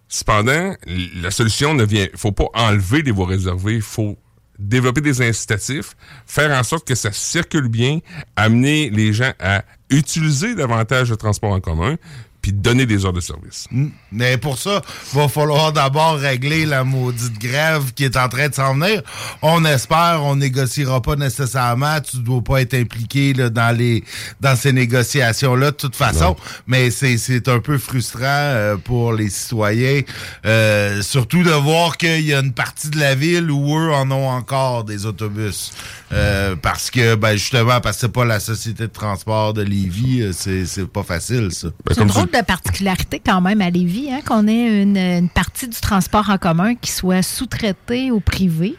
Cependant, la solution ne vient. faut pas enlever les voies réservées. Il faut développer des incitatifs, faire en sorte que ça circule bien, amener les gens à utiliser davantage le transport en commun, puis donner des heures de service. Hmm. Mais pour ça, va falloir d'abord régler la maudite grève qui est en train de s'en venir. On espère, on négociera pas nécessairement. Tu dois pas être impliqué là, dans les dans ces négociations-là de toute façon. Mais c'est c'est un peu frustrant euh, pour les citoyens, euh, surtout de voir qu'il y a une partie de la ville où eux en ont encore des autobus. Euh, parce que ben justement parce que c'est pas la société de transport de Lévis, euh, c'est c'est pas facile ça. Ben, de particularité quand même à Lévis, hein, qu'on ait une, une partie du transport en commun qui soit sous-traitée au privé.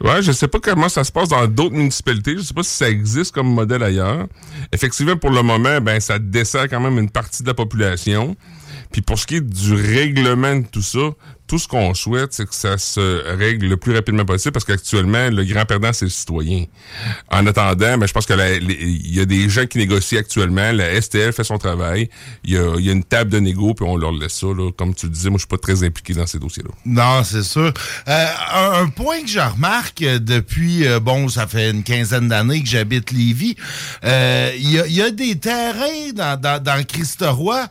Ouais, je sais pas comment ça se passe dans d'autres municipalités. Je sais pas si ça existe comme modèle ailleurs. Effectivement, pour le moment, ben ça dessert quand même une partie de la population. Puis pour ce qui est du règlement de tout ça, tout ce qu'on souhaite, c'est que ça se règle le plus rapidement possible parce qu'actuellement, le grand perdant, c'est le citoyen. En attendant, ben, je pense que il y a des gens qui négocient actuellement. La STL fait son travail. Il y a, y a une table de négo, puis on leur laisse ça. Là. Comme tu le disais, moi, je suis pas très impliqué dans ces dossiers-là. Non, c'est sûr. Euh, un, point que je remarque depuis, euh, bon, ça fait une quinzaine d'années que j'habite Lévis, euh, il y, a, y a des terrains dans, dans, dans Christoroy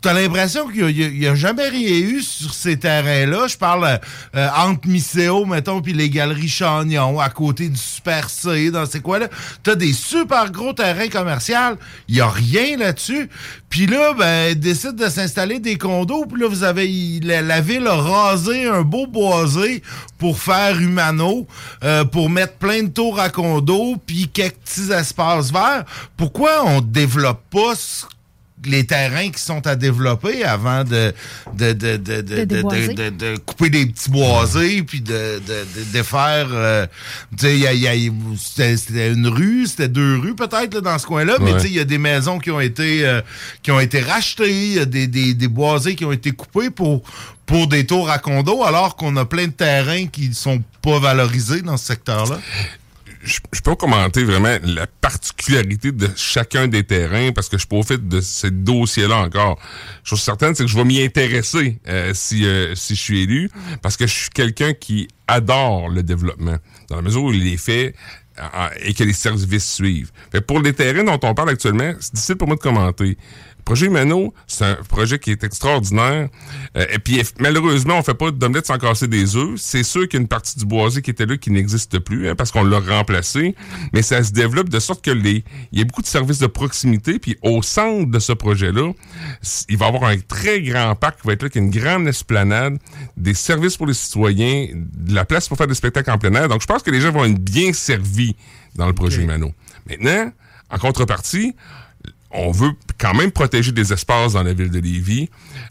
T'as l'impression qu'il n'y a, jamais rien eu sur ces terrains-là? Je parle euh, entre Misséo, mettons, puis les galeries Chagnon, à côté du Super C, dans ces quoi-là. T'as des super gros terrains commerciaux. Il n'y a rien là-dessus. Puis là, ben, ils décident de s'installer des condos. Puis là, vous avez... La, la ville a rasé un beau boisé pour faire humano, euh, pour mettre plein de tours à condos, puis quelques petits espaces verts. Pourquoi on développe pas ce les terrains qui sont à développer avant de, de, de, de, de, de- de- de couper des petits boisés puis de, de, de, de faire euh, tu sais il y a- il y a- c'était c'était une rue c'était deux rues peut-être là, dans ce coin-là mais tu sais il y a des maisons qui ont été euh, qui ont été rachetées il y a des, des, des boisés qui ont été coupés pour pour des tours à condo alors qu'on a plein de terrains qui sont pas valorisés dans ce secteur-là je, je peux commenter vraiment la particularité de chacun des terrains parce que je fait de ce dossier-là encore. Chose certaine, c'est que je vais m'y intéresser euh, si, euh, si je suis élu parce que je suis quelqu'un qui adore le développement dans la mesure où il est fait euh, et que les services suivent. Fait pour les terrains dont on parle actuellement, c'est difficile pour moi de commenter. Le projet Humano, c'est un projet qui est extraordinaire. Euh, et puis, malheureusement, on fait pas d'omelette sans casser des œufs. C'est sûr qu'il y a une partie du boisé qui était là qui n'existe plus hein, parce qu'on l'a remplacé. Mais ça se développe de sorte que les, il y a beaucoup de services de proximité. Puis au centre de ce projet-là, il va y avoir un très grand parc qui va être là, qui est une grande esplanade, des services pour les citoyens, de la place pour faire des spectacles en plein air. Donc, je pense que les gens vont être bien servis dans le projet Humano. Maintenant, en contrepartie, on veut quand même protéger des espaces dans la ville de Lévis.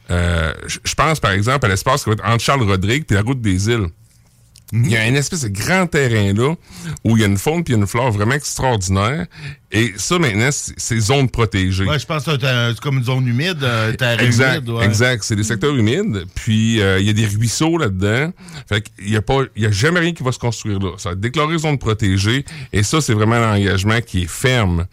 Euh, je pense, par exemple, à l'espace qui va être entre Charles-Rodrigue et la route des îles. Il y a une espèce de grand terrain là où il y a une faune puis une flore vraiment extraordinaire. Et ça, maintenant, c'est zone protégée. ouais je pense que c'est comme une zone humide un terrain Exact, humide ouais. exact. C'est des secteurs humides. Puis euh, il y a des ruisseaux là-dedans. Fait qu'il y a pas, il y a jamais rien qui va se construire là. Ça va être déclaré zone protégée. Et ça, c'est vraiment un engagement qui est ferme.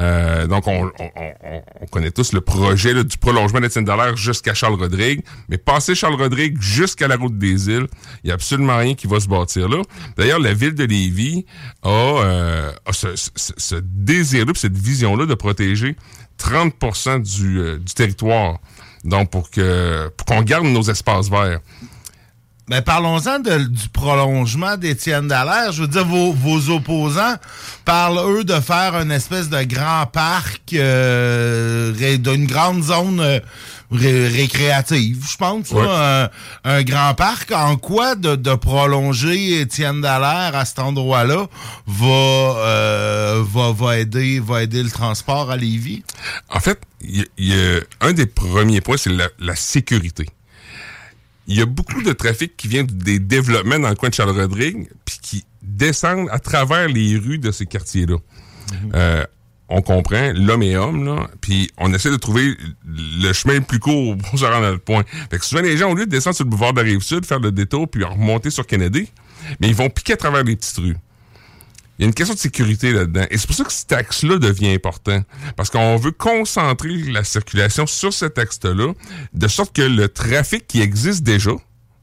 Euh, donc on, on, on- on connaît tous le projet là, du prolongement d'Étienne Dallaire jusqu'à Charles-Rodrigue. Mais passer Charles-Rodrigue jusqu'à la route des îles, il y a absolument rien qui va se bâtir là. D'ailleurs, la ville de Lévis a, euh, a ce, ce- ce désir-là, cette vision-là de protéger 30 du, euh, du territoire. Donc, pour que pour qu'on garde nos espaces verts. Ben, parlons-en du prolongement d'Étienne Dallaire. Je veux dire, vos, vos opposants parlent, eux, de faire une espèce de grand parc, euh, d'une grande zone euh, ré- récréative, je pense. là. Un, un grand parc. En quoi de, de prolonger Étienne Dallaire à cet endroit-là va, euh, va, va, aider, va aider le transport à Lévis? En fait, il y, il y a un des premiers points, c'est la, la sécurité. Il y a beaucoup de trafic qui vient des développements dans le coin de Charles-Rodrigue, puis qui descendent à travers les rues de ces quartiers-là. Euh, on comprend, l'homme est homme, là, puis on essaie de trouver le chemin le plus court (laughs) pour se rendre à notre point. Fait que souvent, les gens, au lieu de descendre sur le boulevard de la Rive-Sud, faire le détour, puis remonter sur Kennedy, mais ils vont piquer à travers les petites rues. Il y a une question de sécurité là-dedans. Et c'est pour ça que cet axe-là devient important. Parce qu'on veut concentrer la circulation sur cet axe-là, de sorte que le trafic qui existe déjà,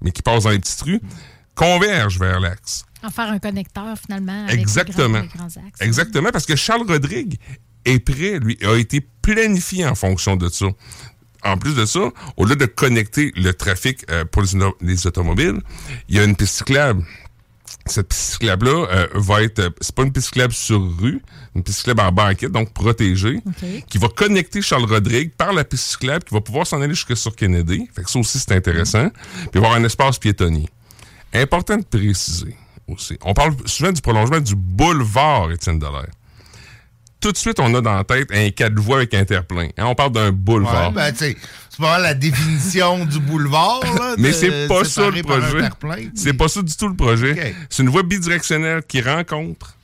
mais qui passe dans les petites rues, converge vers l'axe. En faire un connecteur, finalement. avec les Exactement. grands- les grands axes. Exactement, parce que Charles Rodrigue est prêt, lui, a été planifié en fonction de ça. En plus de ça, au lieu de connecter le trafic euh, pour les, auto- les automobiles, il y a une piste cyclable. Cette piste cyclable-là euh, va être, euh, c'est pas une piste cyclable sur rue, une piste cyclable en banquette, donc protégée, qui va connecter Charles Rodrigue par la piste cyclable, qui va pouvoir s'en aller jusque sur Kennedy. Fait que ça aussi, c'est intéressant. Puis avoir un espace piétonnier. Important de préciser aussi. On parle souvent du prolongement du boulevard Étienne Dallaire. Tout de suite, on a dans la tête un quatre voies avec interplein. Hein, on parle d'un boulevard. Ouais, ben, c'est pas la définition du boulevard. Là, (laughs) Mais c'est pas ça le projet. C'est pas ça du tout le projet. C'est une voie bidirectionnelle qui rencontre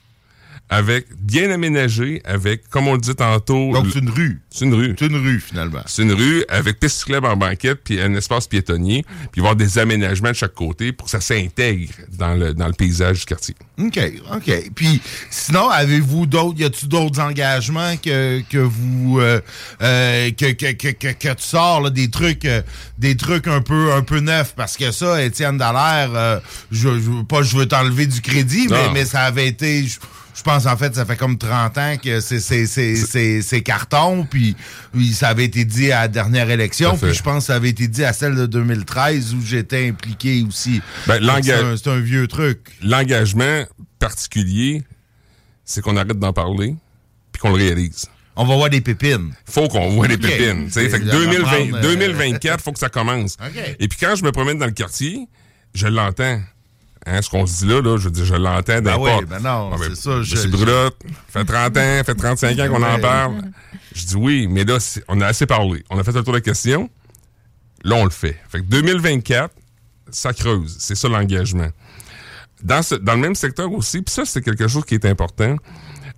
avec bien aménagée, avec, comme on le dit tantôt. Donc, c'est une rue. C'est une rue. C'est une rue, finalement. C'est une rue avec piste cyclable en banquette, puis un espace piétonnier, puis avoir des aménagements de chaque côté pour que ça s'intègre dans le, dans le paysage du quartier. OK, OK. Puis, sinon, avez-vous d'autres, y a-tu d'autres engagements que, que vous, euh, euh, que, que, que, que, tu sors, là, des trucs, euh, des trucs un peu, un peu neufs? Parce que ça, Étienne Dallaire, euh, je, je veux pas, je veux t'enlever du crédit, mais, mais ça avait été, je, Je pense, en fait, ça fait comme 30 ans que c'est- carton, puis ça avait été dit à la dernière élection, puis je pense que ça avait été dit à celle de 2013 où j'étais impliqué aussi. Ben, c'est un- vieux truc. L'engagement particulier, c'est qu'on arrête d'en parler puis qu'on le réalise. On va voir des pépines. Faut qu'on voit des pépines. Fait que ça va 2020 prendre, euh, 2024, faut que ça commence. Et puis quand je me promène dans le quartier, je l'entends. Hein, ce qu'on se dit là, là, je je l'entends Ben d'un oui, ben non, Ah, c'est ça, je- je- Brulotte, fait 30 ans, fait 35 ans qu'on en parle. Je dis oui, mais là, on a assez parlé. On a fait le tour de la question. Là, on le fait. Fait que 2024, ça creuse. C'est ça l'engagement. Dans, ce- dans le même secteur aussi, puis ça, c'est quelque chose qui est important,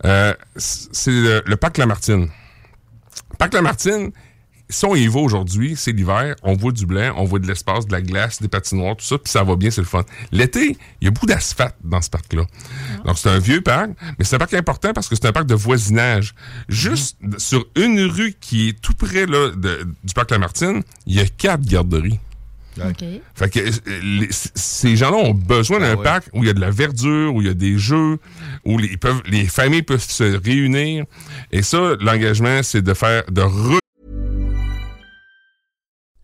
euh, c'est le, le parc Lamartine. Parc Lamartine, si on y va aujourd'hui, c'est l'hiver, on voit du blanc, on voit de l'espace, de la glace, des patinoires, tout ça, puis ça va bien, c'est le fun. L'été, il y a beaucoup d'asphalte dans ce parc-là. Donc, c'est un vieux parc, mais c'est un parc important parce que c'est un parc de voisinage. Juste sur une rue qui est tout près là, de- du parc Lamartine, il y a quatre garderies. OK. Fait que euh, les- ces gens-là ont besoin d'un ouais. parc où il y a de la verdure, où il y a des jeux, où les, ils peuvent, les familles peuvent se réunir. Et ça, l'engagement, c'est de faire, de re-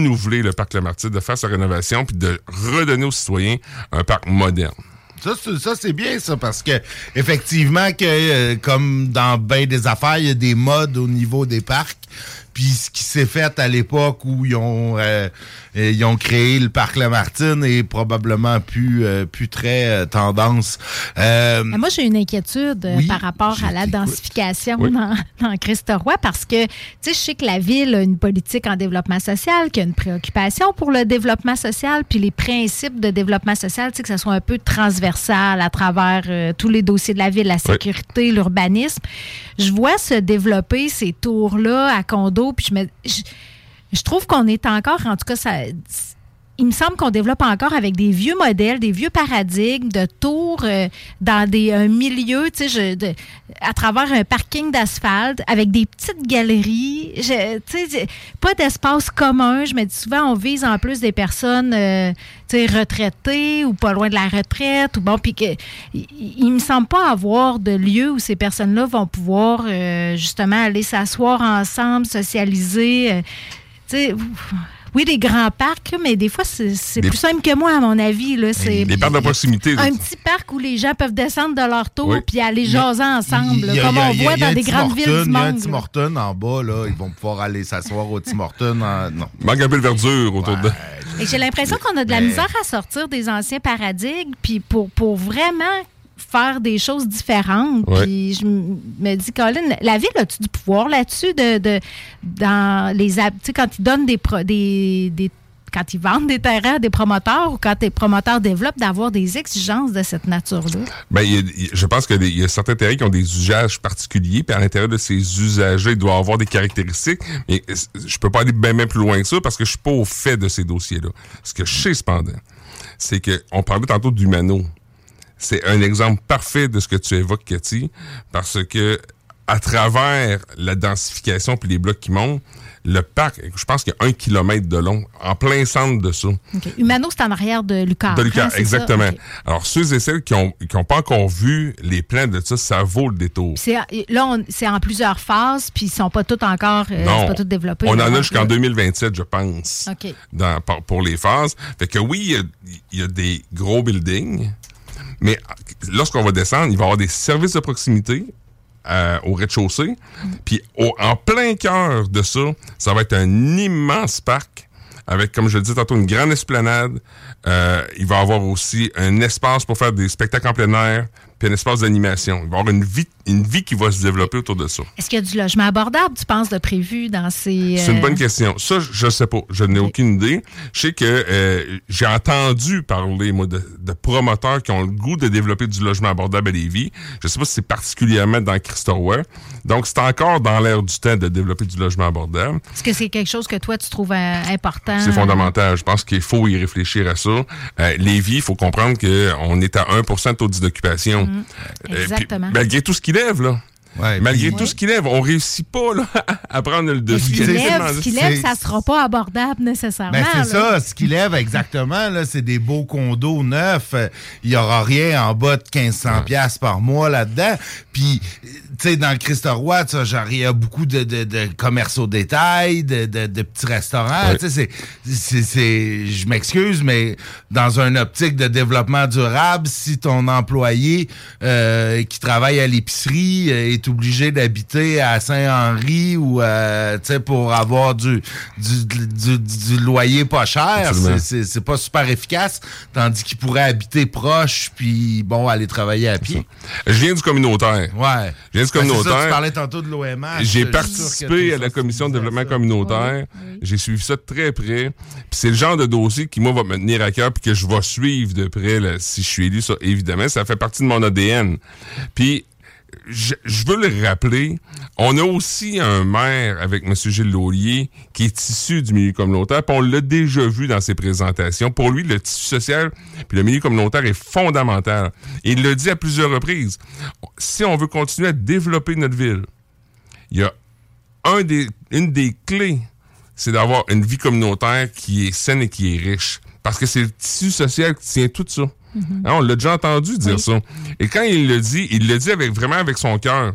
renouveler le parc Lamartine, de faire sa rénovation, puis de redonner aux citoyens un parc moderne. Ça, c'est- ça, c'est bien, ça, parce que effectivement, que euh, comme dans bien des affaires, il y a des modes au niveau des parcs. Puis ce qui s'est fait à l'époque où ils ont euh, euh, ils ont créé le parc Lamartine est probablement plus euh, plus très euh, tendance. Moi, j'ai une inquiétude Oui, par rapport à la densification Oui. dans, dans Christ-Roi parce que, tu sais, je sais que la ville a une politique en développement social, qu'il y a une préoccupation pour le développement social, puis les principes de développement social, tu sais, que ça soit un peu transversal à travers tous les dossiers de la ville, la sécurité, l'urbanisme. Je vois se développer ces tours-là à condo, je trouve qu'on est encore, en tout cas, ça, il me semble qu'on développe encore avec des vieux modèles, des vieux paradigmes de tours euh, dans des un milieu, tu sais, à travers un parking d'asphalte, avec des petites galeries, tu sais, pas d'espace commun. Je me dis souvent, on vise en plus des personnes, euh, tu sais, retraitées ou pas loin de la retraite, ou bon, puis que il, il me semble pas avoir de lieu où ces personnes-là vont pouvoir euh, justement aller s'asseoir ensemble, socialiser. euh, tu sais, oui, des grands parcs, mais des fois, c'est c'est Des- plus simple que moi, à mon avis. Là. Les parcs de proximité. un petit parc où les gens peuvent descendre de leur tour Oui. puis aller jaser ensemble, là, comme a- on voit dans des grandes villes du Il y a un monde. Tim là. Hortons en bas, là. Ils vont pouvoir aller s'asseoir au Tim Hortons. en- Non. Manque un peu de verdure autour de. Et j'ai l'impression qu'on a de la Mais- misère à sortir des anciens paradigmes, puis pour, pour vraiment faire des choses différentes. Ouais. Puis je me dis, Colin, la ville a-tu du pouvoir là-dessus de, de dans les tu sais, quand ils donnent des, pro- des, des quand ils vendent des terrains à des promoteurs ou quand les promoteurs développent, d'avoir des exigences de cette nature-là? Il y a- il y a- je pense qu'il y a certains terrains qui ont des usages particuliers, puis à l'intérieur de ces usages il doit avoir des caractéristiques. Mais je peux pas aller bien, bien plus loin que ça parce que je suis pas au fait de ces dossiers-là. Ce que je sais cependant, c'est que on parlait tantôt d'Humano. C'est un exemple parfait de ce que tu évoques, Cathy, parce que à travers la densification puis les blocs qui montent, le parc, je pense qu'il y a un kilomètre de long, en plein centre de ça. Humano, c'est en arrière de Lucas. De Lucas, hein, ça? exactement. Alors, ceux et celles qui n'ont qui ont pas encore vu les plans de ça, ça vaut le détour. C'est- Là, c'est en plusieurs phases, puis ils sont pas tous encore euh, Non. pas tous développés. On en a jusqu'en 2027, je pense, OK. dans- pour les phases. Fait que oui, il y y, a des gros buildings, mais lorsqu'on va descendre, il va y avoir des services de proximité euh, au rez-de-chaussée. Puis en plein cœur de ça, ça va être un immense parc avec, comme je le disais tantôt, une grande esplanade. Euh, il va y avoir aussi un espace pour faire des spectacles en plein air, puis un espace d'animation. Il va y avoir une vie, une vie qui va se développer autour de ça. Est-ce qu'il y a du logement abordable, tu penses, de prévu dans ces. C'est une euh, bonne question. Ça, je ne sais pas. Je n'ai aucune idée. Je sais que euh, j'ai entendu parler, moi, de, de promoteurs qui ont le goût de développer du logement abordable à Lévis. Je sais pas si c'est particulièrement dans Christoroy. Donc, c'est encore dans l'air du temps de développer du logement abordable. Est-ce que c'est quelque chose que toi, tu trouves euh, important? C'est fondamental. Je pense qu'il faut y réfléchir à ça. Euh, Lévis, il faut comprendre qu'on est à 1 de taux d'occupation. Mhm. Euh, puis Exactement. malgré tout ce qui lève, là. malgré puis- tout ce qui lève, on réussit pas là, (laughs) à prendre le Ce dessus. qui Il y a lève, ce qui lève, ça sera pas abordable nécessairement. Ben, c'est ça, ce qui lève exactement, là, c'est des beaux condos neufs. Il y aura rien en bas de 1500 pièces par mois là-dedans. Puis, tu sais, dans le Christ-Roi, il y a beaucoup de, de, de commerces au détail, de, de, de petits restaurants. Sais, c'est- c'est, c'est, je m'excuse, mais dans une optique de développement durable, si ton employé euh, qui travaille à l'épicerie euh, est obligé d'habiter à Saint-Henri ou, euh, pour avoir du, du, du, du loyer pas cher, c'est, pas super efficace, tandis qu'il pourrait habiter proche puis, bon, aller travailler à pied. Je viens du communautaire. Ouais. Je viens Ben, ça, communautaire. tu parlais tantôt de l'OMH. J'ai participé à la commission de développement communautaire. J'ai suivi ça de très près. Puis c'est le genre de dossier qui, moi, va me tenir à cœur puis que je vais suivre de près là, si je suis élu. Ça, évidemment, ça fait partie de mon ADN. Puis je, veux le rappeler, on a aussi un maire avec M. Gilles Laulier qui est issu du milieu communautaire, puis on l'a déjà vu dans ses présentations. Pour lui, le tissu social puis le milieu communautaire est fondamental. Il l'a dit à plusieurs reprises. Si on veut continuer à développer notre ville, il y a un des, une des clés, c'est d'avoir une vie communautaire qui est saine et qui est riche. Parce que c'est le tissu social qui tient tout ça. Mhm. Hein, on l'a déjà entendu dire ça. Et quand il le dit, il le dit avec vraiment avec son cœur.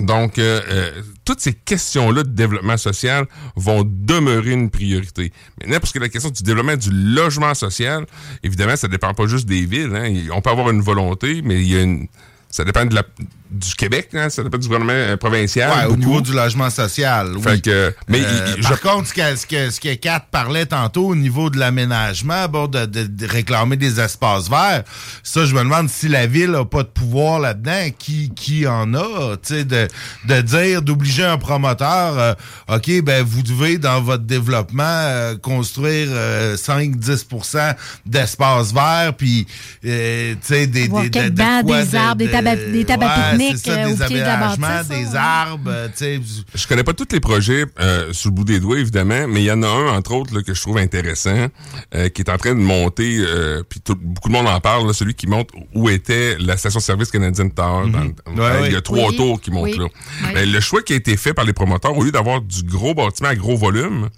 Donc, euh, euh, toutes ces questions-là de développement social vont demeurer une priorité. Maintenant, parce que la question du développement du logement social, évidemment, ça dépend pas juste des villes. hein. On peut avoir une volonté, mais il y a une, ça dépend de la, du Québec, hein, ça dépend du gouvernement euh, provincial. Ouais, au niveau du logement social. Fait que, mais Euh, il- il- par je- contre, ce que, ce, que, ce que Kat parlait tantôt au niveau de l'aménagement, bon, de, de- de réclamer des espaces verts, ça, je me demande si la ville n'a pas de pouvoir là-dedans, qui, qui en a, tu sais, de, de dire, d'obliger un promoteur, euh, OK, ben, vous devez, dans votre développement, euh, construire 5-10% d'espaces verts, puis, euh, tu sais, des, des, de- quelques de bancs, quoi des de- arbres, des à- des tables à Ouais, pique-nique, c'est ça, euh, au des pied de la aménagements, bâtisse, des arbres, euh, tu sais, Je connais pas tous les projets euh, sous le bout des doigts, évidemment, mais il y en a un, entre autres, là, que je trouve intéressant, euh, qui est en train de monter, euh, puis tout- beaucoup de monde en parle, là, celui qui montre où était la station-service canadienne Tower. dans- Ouais, il y a trois Oui. tours qui montent Oui. là. Oui. Ben, le choix qui a été fait par les promoteurs, au lieu d'avoir du gros bâtiment à gros volume,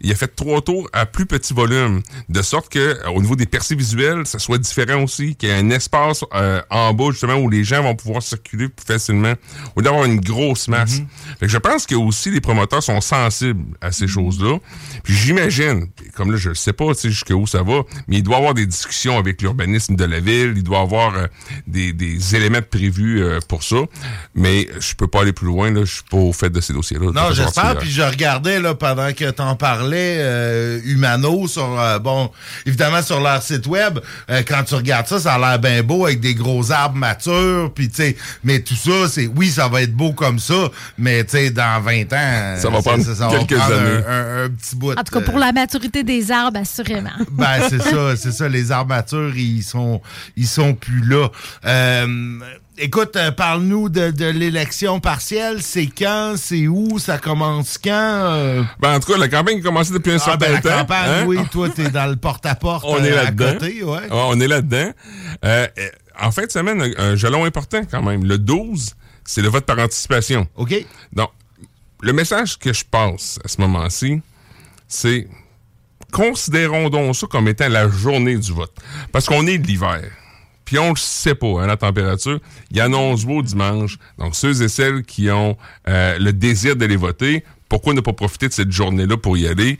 il a fait trois tours à plus petit volume, de sorte que euh, au niveau des percées visuelles, ça soit différent aussi, qu'il y ait un espace euh, en bas justement où les gens vont pouvoir circuler plus facilement, au lieu d'avoir une grosse masse. Fait que je pense que aussi les promoteurs sont sensibles à ces choses-là. Puis j'imagine, comme là je sais pas tu jusqu'où ça va, mais il doit y avoir des discussions avec l'urbanisme de la ville, il doit y avoir euh, des, des éléments prévus euh, pour ça, mais je peux pas aller plus loin, là, je suis pas au fait de ces dossiers-là. Non, j'espère. particulière. Puis je regardais là pendant que t'en parlais, euh, Humano sur euh, bon, évidemment sur leur site web. euh, quand tu regardes ça, ça a l'air bien beau avec des gros arbres matures. Puis tu sais, mais tout ça, c'est oui, ça va être beau comme ça, mais tu sais, dans 20 ans, Ça va euh, prendre va quelques prendre années. Un, un- un petit bout. En tout cas, pour euh, la maturité des arbres, assurément. (laughs) ben, c'est ça, c'est ça. Les armatures, ils sont, ils sont plus là. Euh, écoute, euh, parle-nous de, de l'élection partielle. C'est quand? C'est où? Ça commence quand? Euh, Ben, en tout cas, la campagne a commencé depuis un ah, certain ben, la temps. campagne, hein? oui. Toi, t'es dans le porte-à-porte On euh, est à là-dedans. côté, ouais. on est là-dedans. Euh, euh, en fin de semaine, un, un jalon important quand même. Le 12, c'est le vote par anticipation. OK. Donc, le message que je passe à ce moment-ci, c'est considérons donc ça comme étant la journée du vote. Parce qu'on est de l'hiver. Puis on le sait pas, hein, la température. Il annonce beau dimanche. Donc, ceux et celles qui ont euh, le désir d'aller voter, pourquoi ne pas profiter de cette journée-là pour y aller,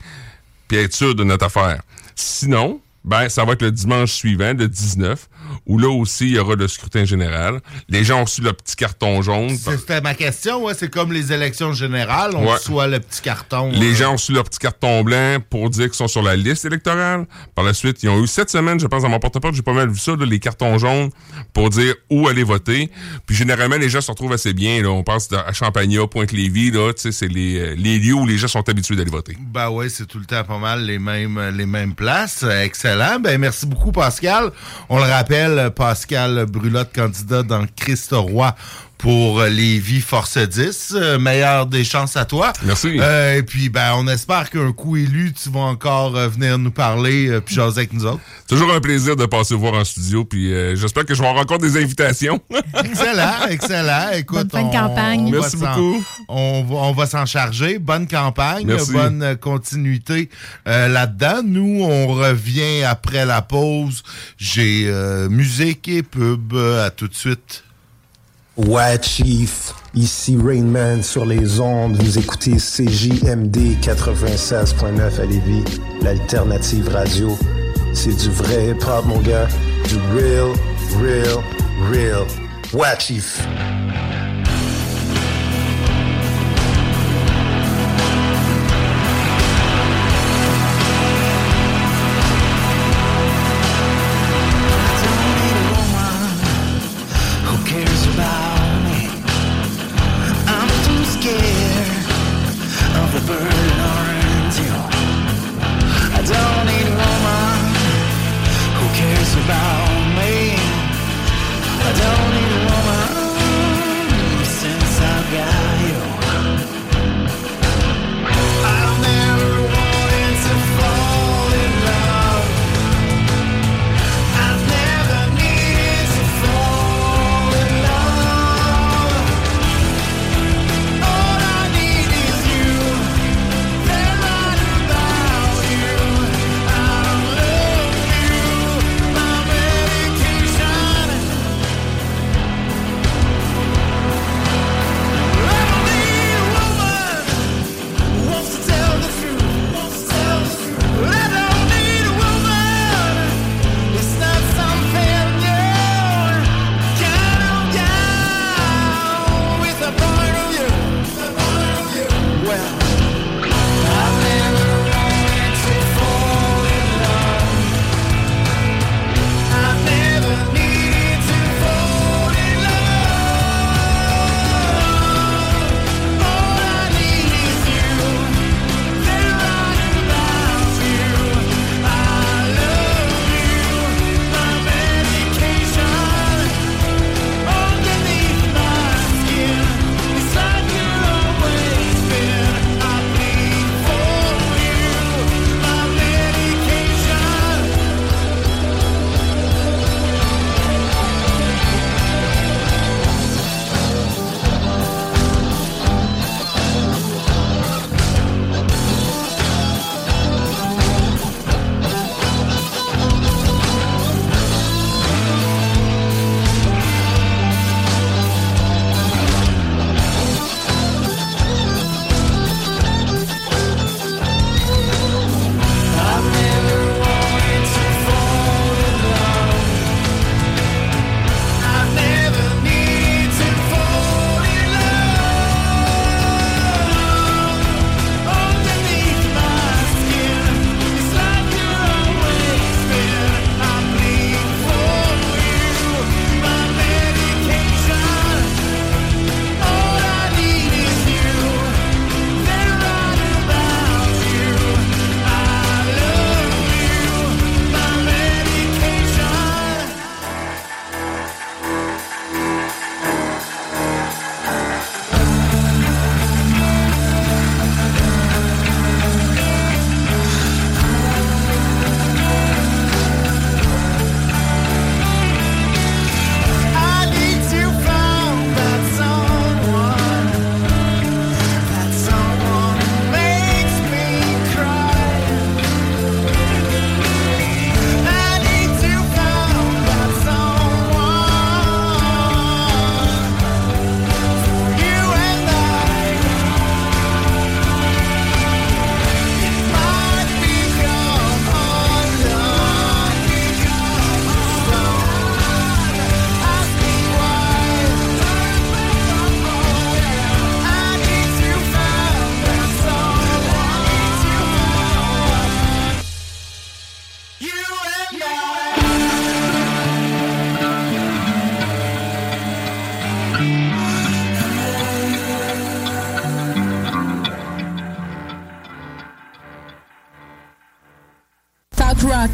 puis être sûr de notre affaire? Sinon, ben, ça va être le dimanche suivant, le 19, où là aussi, il y aura le scrutin général. Les gens ont reçu le petit carton jaune. C'était ma question, ouais. C'est comme les élections générales. On Ouais. reçoit le petit carton. Les euh, gens ont reçu leur petit carton blanc pour dire qu'ils sont sur la liste électorale. Par la suite, ils ont eu cette semaine, je pense, dans mon porte-porte, j'ai pas mal vu ça, là, les cartons jaunes pour dire où aller voter. Puis généralement, les gens se retrouvent assez bien. Là. On passe à Champagnat, Pointe-Lévis, là, tu sais, c'est les, euh, les lieux où les gens sont habitués d'aller voter. Ben ouais, c'est tout le temps pas mal les mêmes les mêmes places. Excellent. Ben merci beaucoup Pascal. On le rappelle, Pascal Brulotte, candidat dans Christ Roi pour euh, Lévis Force 10. Euh, meilleure des chances à toi. Merci. Euh, et puis ben on espère qu'un coup élu, tu vas encore euh, venir nous parler euh, puis jaser avec nous autres. Toujours un plaisir de passer voir en studio. Puis euh, j'espère que je vais avoir encore des invitations. (laughs) Excellent, excellent. Écoute, Bonne on- campagne. on va Merci s'en- beaucoup. On va, on va s'en charger. Bonne campagne, Merci. bonne euh, continuité euh, là-dedans. Nous, on revient après la pause. J'ai euh, musique et pub. À tout de suite. Ouais, Chief. Ici Rainman sur les ondes. Vous écoutez CJMD 96.9 à Lévis, l'alternative radio. C'est du vrai hip-hop, mon gars. Du real, real, real. Ouais, Chief.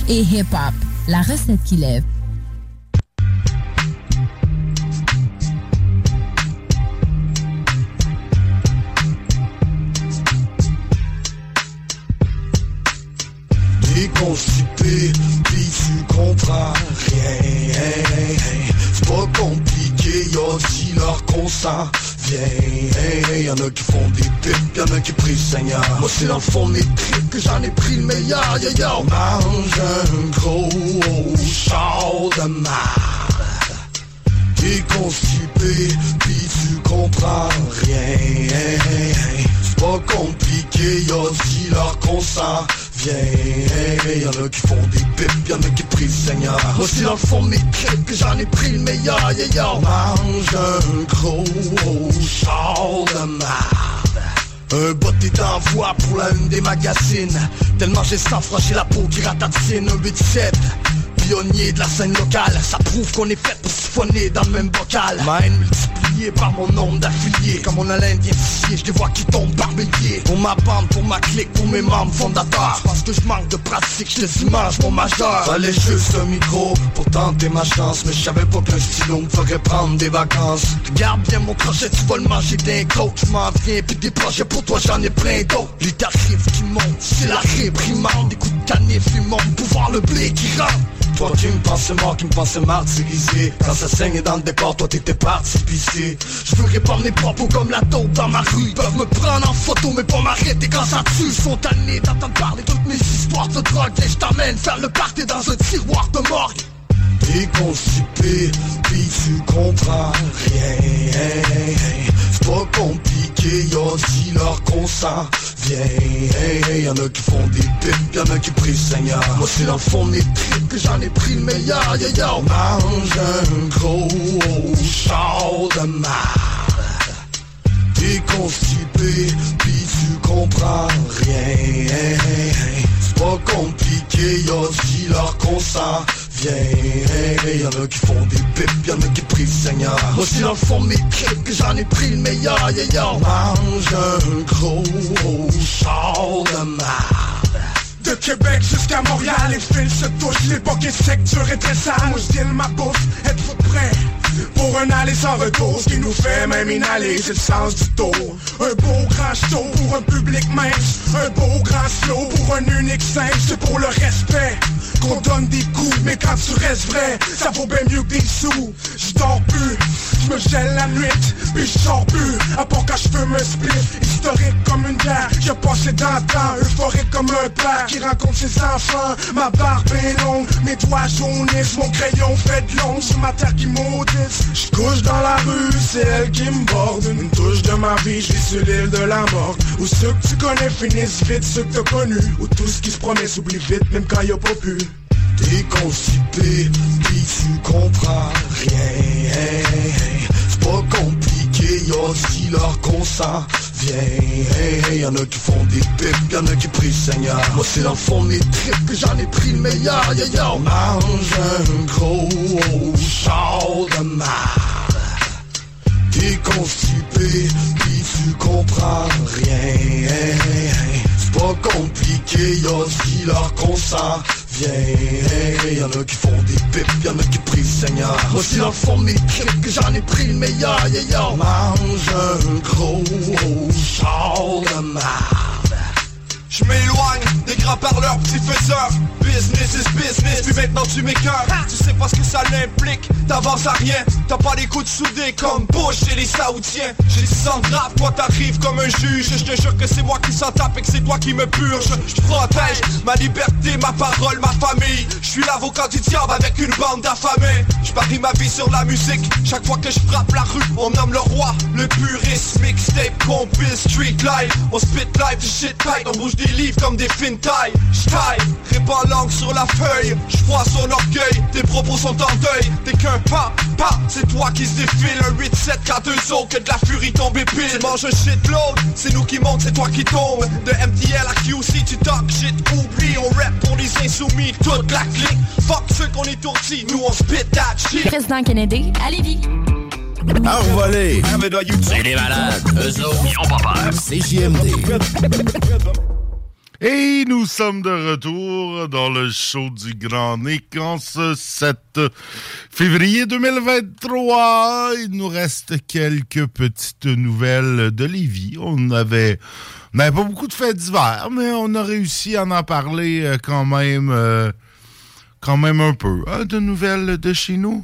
Et hip-hop. La recette qui lève. Froid, j'ai la peau qui ratatine Un 8-7 Pionnier de la scène locale Ça prouve qu'on est fait pour siphonner dans le même bocal par mon nombre d'affiliés Comme mon haleine vient scier, je les vois qui tombent par milliers Pour ma bande, pour ma clique, pour mes membres fondateurs. Parce que je manque de pratique, je les image mon majeur Fallait juste un micro pour tenter ma chance. Mais je savais pas qu'un stylo me ferait prendre des vacances. Regarde bien mon crochet, tu vas le manger d'un coach Je m'en viens, puis des projets pour toi j'en ai plein d'autres. Les tarifs qui montent, c'est la réprimande de canif, montent, pouvoir le blé qui rentre toi qui me pensais mort, qui me pensais martyrisé. Quand ça saigne dans le décor, toi t'étais parti pisser. Je veux répandre mes propos comme la taupe dans ma rue. Ils peuvent me prendre en photo mais pas m'arrêter quand ça tue. Ils sont tannés d'entendre parler toutes mes histoires de drogue. Et je t'amène faire le party dans un tiroir de morgue T'es constipé, puis tu comprends rien. C'est pas compliqué, y'a aussi leur consent Viens, y'en a qui font des pipes, y'en a qui prient Seigneur. Moi c'est dans le fond tripes que j'en ai pris le meilleur. Yo yo, mange un gros char de marde. T'es constipé, puis tu comprends rien. C'est pas compliqué, y'a aussi leur consent Viens, y'en a qui font des pipes, y'en a qui prient le Seigneur. Moi c'est dans le fond mes tripes que j'en ai pris le meilleur yo, mange un gros char de marde. De Québec jusqu'à Montréal, les fils se touchent, l'époque est sec, dure et très sale. Moi je ma bouffe, êtes-vous prêts? Pour un aller sans retour, ce qui nous fait même inhaler, c'est le sens du tour. Un beau grand show pour un public mince, un beau grand slow pour un unique singe, c'est pour le respect qu'on donne des coups, mais quand tu restes vrai, ça vaut bien mieux que des sous. Je dors plus, je me gèle la nuit, puis je sors plus, à part quand je veux me split. Historique comme une guerre a passé dans le temps, euphorique comme un père qui rencontre ses enfants. Ma barbe est longue, mes doigts jaunissent, mon crayon fait de l'ombre sur ma terre qui maudisse. Je couche dans la rue, c'est elle qui me borde. Une touche de ma vie, je vis sur l'île de la mort. Où ceux que tu connais finissent vite, ceux que t'as connus. Où tout ce qui se promet s'oublie vite, même quand y a pas pu. T'es constipé, puis tu comprends rien compliqué, y'a aussi leur consent Viens, y'en a qui font des pipes, y'en a qui prient Seigneur. Moi c'est dans le fond de mes tripes que j'en ai pris le meilleur Yo yo, mange un gros char de marde. T'es constipé, puis tu comprends rien C'est pas compliqué, y'a aussi leur consent Viens, y'en a qui font des pipes, y'en a qui prient le Seigneur. Moi c'est dans le fond mes tripes que j'en ai pris le meilleur yo, mange un gros char de marde. Je m'éloigne des grands parleurs, petits faiseurs. Business is business, puis maintenant tu m'écœures Tu sais pas ce que ça l'implique, t'avances à rien. T'as pas les coudes soudés comme Bush et les Saoudiens. J'ai 100 grave, toi t'arrives comme un juge. Je te jure que c'est moi qui s'en tape et que c'est toi qui me purge. Je protège ma liberté, ma parole, ma famille. Je suis l'avocat du diable avec une bande d'affamés. Je parie ma vie sur la musique. Chaque fois que je frappe la rue, on nomme le roi Le puriste, mixtape, compil, street life. On spit live du shit tight, on bouge des livres comme des fin taille J'taille, répands langue sur la feuille. Je vois son orgueil, tes propos sont en deuil. T'es qu'un pas, pas, c'est toi qui se défile Un 8-7 K2O, que de la furie tombe pile Mange un shitload, c'est nous qui monte, c'est toi qui tombe De MTL à QC, tu talk shit, oublie On rap pour les insoumis, toute la clique Fuck ceux qu'on est tourtis, nous on spit that shit Président Kennedy, à Lévis. Envolé! C'est des malades. Eux autres, ils ont pas peur. CJMD. Et nous sommes de retour dans le show du Grand Nick en ce 7 février 2023. Il nous reste quelques petites nouvelles de Lévis. On avait, on n'avait pas beaucoup de faits divers, mais on a réussi à en parler euh, quand même, euh, quand même un peu. Hein, de nouvelles de chez nous?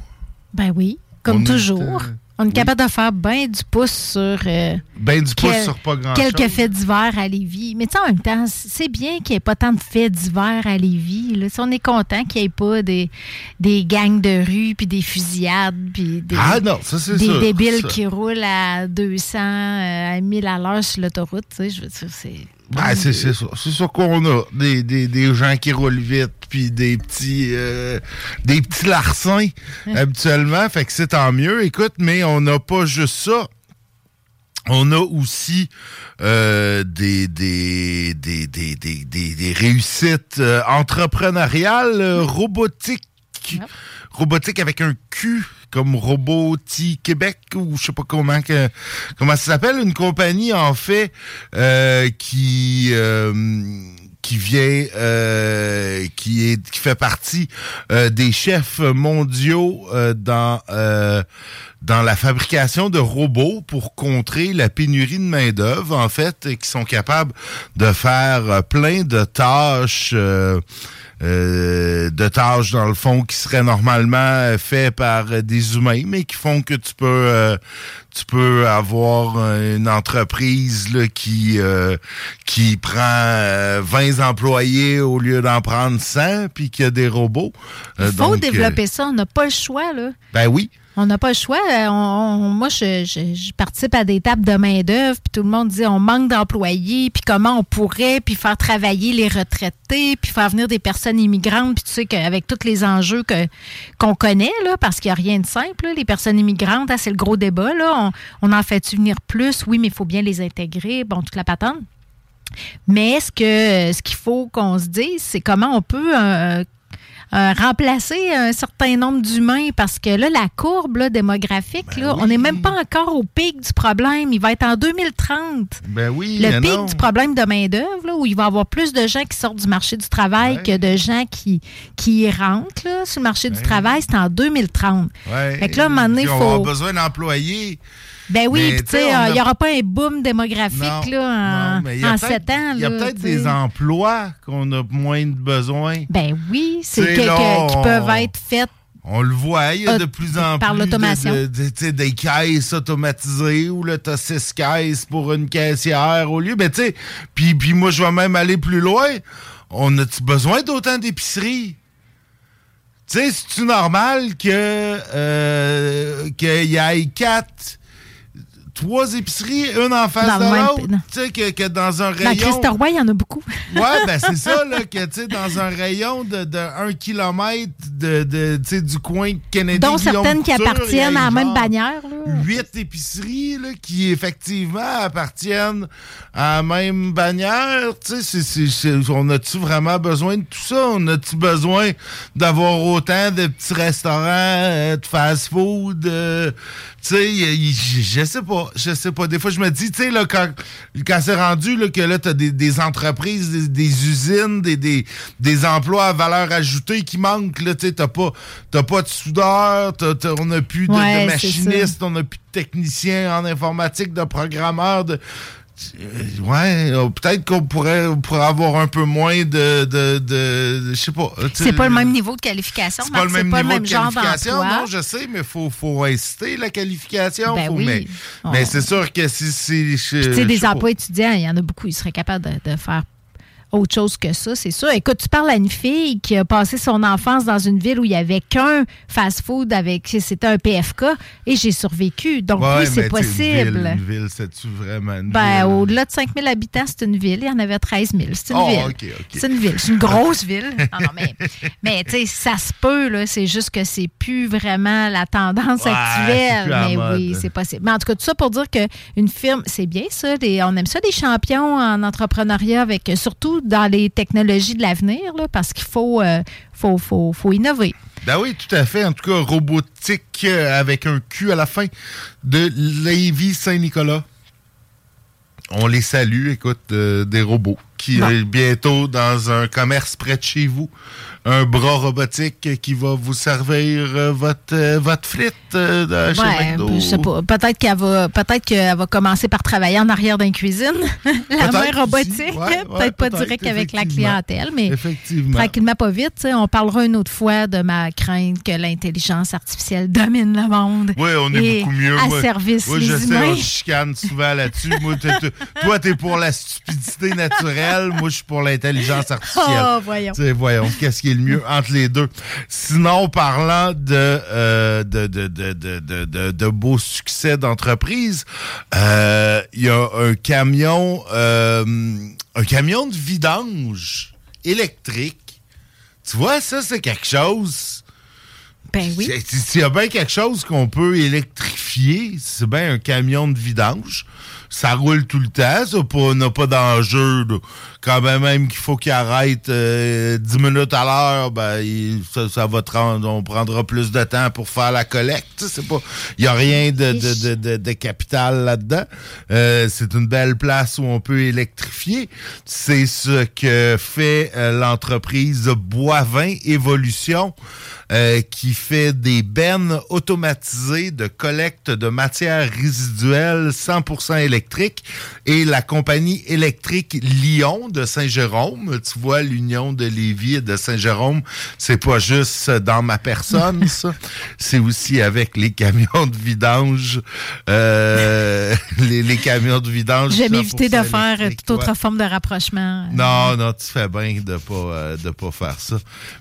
Ben oui, comme On toujours. euh, On est capable de faire bien du pouce sur. euh, Ben du pouce quel- sur pas grand-chose. Quelques faits divers à Lévis. Mais tu sais, en même temps, c'est bien qu'il n'y ait pas tant de faits divers à Lévis. Là. Si on est content qu'il n'y ait pas des, des gangs de rue, puis des fusillades, puis des, Ah non, ça, des sûr, débiles ça. qui roulent à 200, euh, à 1000 à l'heure sur l'autoroute. tu sais, Je veux dire, c'est. Ben, c'est ça. C'est ça qu'on a. Des, des, des gens qui roulent vite, puis des petits euh, des petits larcins habituellement. Fait que c'est tant mieux. Écoute, mais on n'a pas juste ça. On a aussi euh, des, des, des, des, des, des- des réussites euh, entrepreneuriales robotiques. Robotique avec un Q comme Roboti Québec ou je sais pas comment que, comment ça s'appelle une compagnie en fait euh, qui euh, qui vient euh, qui est qui fait partie des chefs mondiaux dans dans la fabrication de robots pour contrer la pénurie de main-d'œuvre, en fait, et qui sont capables de faire plein de tâches. Euh, de tâches dans le fond qui seraient normalement euh, faites par euh, des humains, mais qui font que tu peux euh, tu peux avoir une entreprise là, qui euh, qui prend euh, 20 employés au lieu d'en prendre 100, puis qui a des robots. Il faut donc, développer ça. On n'a pas le choix, là. ben oui. On n'a pas le choix. Euh, moi, je, participe à des tables de main-d'œuvre, puis tout le monde dit on manque d'employés, puis comment on pourrait, puis faire travailler les retraités, puis faire venir des personnes immigrantes, puis tu sais qu'avec tous les enjeux que qu'on connaît, là, parce qu'il n'y a rien de simple, les personnes immigrantes, ah, c'est le gros débat. Là. On, on en fait-tu venir plus? Oui, mais il faut bien les intégrer. Bon, toute la patente. Mais ce que ce qu'il faut qu'on se dise, c'est comment on peut euh, euh, remplacer un certain nombre d'humains parce que là, la courbe là, démographique, Ben là, on n'est même pas encore au pic du problème. Il va être en 2030. Ben oui, Le pic non. du problème de main-d'œuvre, où il va y avoir plus de gens qui sortent du marché du travail que de gens qui, qui y rentrent là, sur le marché du travail, c'est en 2030. Ouais. Fait que là, à un moment donné, On besoin d'employés. Ben oui, tu sais, euh, il n'y a- aura pas un boom démographique Non, là, en, non, en peut-être- 7 ans. Il y a peut-être des emplois qu'on a moins de besoin. Ben oui, c'est qui on- peuvent être faites On le voit, il y a Euh, de plus en par plus de, de- de- des caisses automatisées où là, t'as six caisses pour une caissière au lieu. Mais tu sais, puis puis moi, je vais même aller plus loin. On a-tu besoin d'autant d'épiceries? Tu sais, c'est-tu normal que euh, qu'il y ait quatre, trois épiceries, une en face Dans de l'autre? Tu sais, que, que dans un Dans rayon... Christ Roy, il y en a beaucoup. Ouais, ben c'est ça, là, que, tu sais, dans un rayon de, de 1 km de, de, du coin Kennedy. dont certaines qui appartiennent à la même bannière. Huit épiceries, là, qui effectivement appartiennent à la même bannière. Tu sais, c'est- c'est- c'est- on a-tu vraiment besoin de tout ça? On a-tu besoin d'avoir autant de petits restaurants, euh, de fast-food? euh, tu sais, je sais pas. Je sais pas. Des fois, je me dis, tu sais, là, quand, quand c'est rendu là, que là, t'as des, des entreprises, des, des usines, des, des, des emplois à valeur ajoutée qui manquent, là, tu sais, t'as pas, t'as pas de soudeur, t'as- t'as- on n'a plus de, de Ouais, machinistes, on n'a plus de techniciens en informatique, de programmeurs, de... Ouais, euh, peut-être qu'on pourrait, pourrait avoir un peu moins de, de, de, de- je sais pas. C'est pas le même niveau de qualification. c'est pas le même niveau de genre qualification, d'emploi. non, je sais, mais faut, faut inciter la qualification. Ben faut- oui. Mais, On- mais c'est sûr que si. Puis, tu sais, des emplois étudiants, il y en a beaucoup. Ils seraient capables de, de faire autre chose que ça, c'est sûr. Écoute, tu parles à une fille qui a passé son enfance dans une ville où il n'y avait qu'un fast-food avec. C'était un PFK et j'ai survécu. Donc, Ouais, oui, c'est Une possible. ville, une ville c'est-tu vraiment une Ben, ville? au-delà de 5000 habitants, c'est une ville. Il y en avait 13 000. C'est une Oh, ville. C'est une ville. C'est une grosse ville. Non, non, mais, mais tu sais, ça se peut, là. C'est juste que c'est plus vraiment la tendance Ouais, actuelle. Mais mode. oui, c'est possible. Mais en tout cas, tout ça pour dire qu'une firme, c'est bien ça. des- on aime ça, des champions en entrepreneuriat, avec surtout dans les technologies de l'avenir, parce qu'il faut, euh, faut, faut, faut innover. Ben oui, tout à fait. En tout cas, robotique euh, avec un Q à la fin de Lévis Saint-Nicolas. On les salue, écoute, euh, des robots qui est bientôt dans un commerce près de chez vous. Un bras robotique qui va vous servir euh, votre, euh, votre frite euh, de chez Ouais, McDo. je sais pas. Peut-être qu'elle va, peut-être qu'elle va commencer par travailler en arrière d'une cuisine. (laughs) la main robotique. Ouais, peut-être pas direct avec la clientèle, mais tranquillement, pas vite. On parlera une autre fois de ma crainte que l'intelligence artificielle domine le monde. Oui, on est beaucoup mieux. À Moi- service les je sais, on chicane souvent là-dessus. Toi, t'es pour la stupidité naturelle. Moi, je suis pour l'intelligence artificielle. Oh, voyons. Voyons, qu'est-ce qui est le mieux entre les deux? Sinon, parlant de, euh, de, de, de, de, de, de- de beaux succès d'entreprise, euh, il y a un camion, euh, un camion de vidange électrique. Tu vois, ça, c'est quelque chose. Ben oui. Si- S'il y a bien quelque chose qu'on peut électrifier, c'est bien un camion de vidange. Ça roule tout le temps, ça pas- n'a pas d'enjeu. Quand même, même qu'il faut qu'il arrête euh, 10 minutes à l'heure, ben, il- ça, ça va rendre, on prendra plus de temps pour faire la collecte. C'est pas, il y a rien de, de, de, de- de capital là-dedans. Euh, c'est une belle place où on peut électrifier. C'est ce que fait euh, l'entreprise Boivin Évolution euh, qui fait des bennes automatisées de collecte de matières résiduelles 100% électriques et la compagnie électrique Lyon de Saint-Jérôme. Tu vois, l'union de Lévis et de Saint-Jérôme, c'est pas juste dans ma personne, (laughs) ça. C'est aussi avec les camions de vidange. euh, (laughs) les, les camions de vidange. 100% m'éviter de faire toute autre ouais. forme de rapprochement. Non, non, tu fais bien de pas euh, de pas faire ça.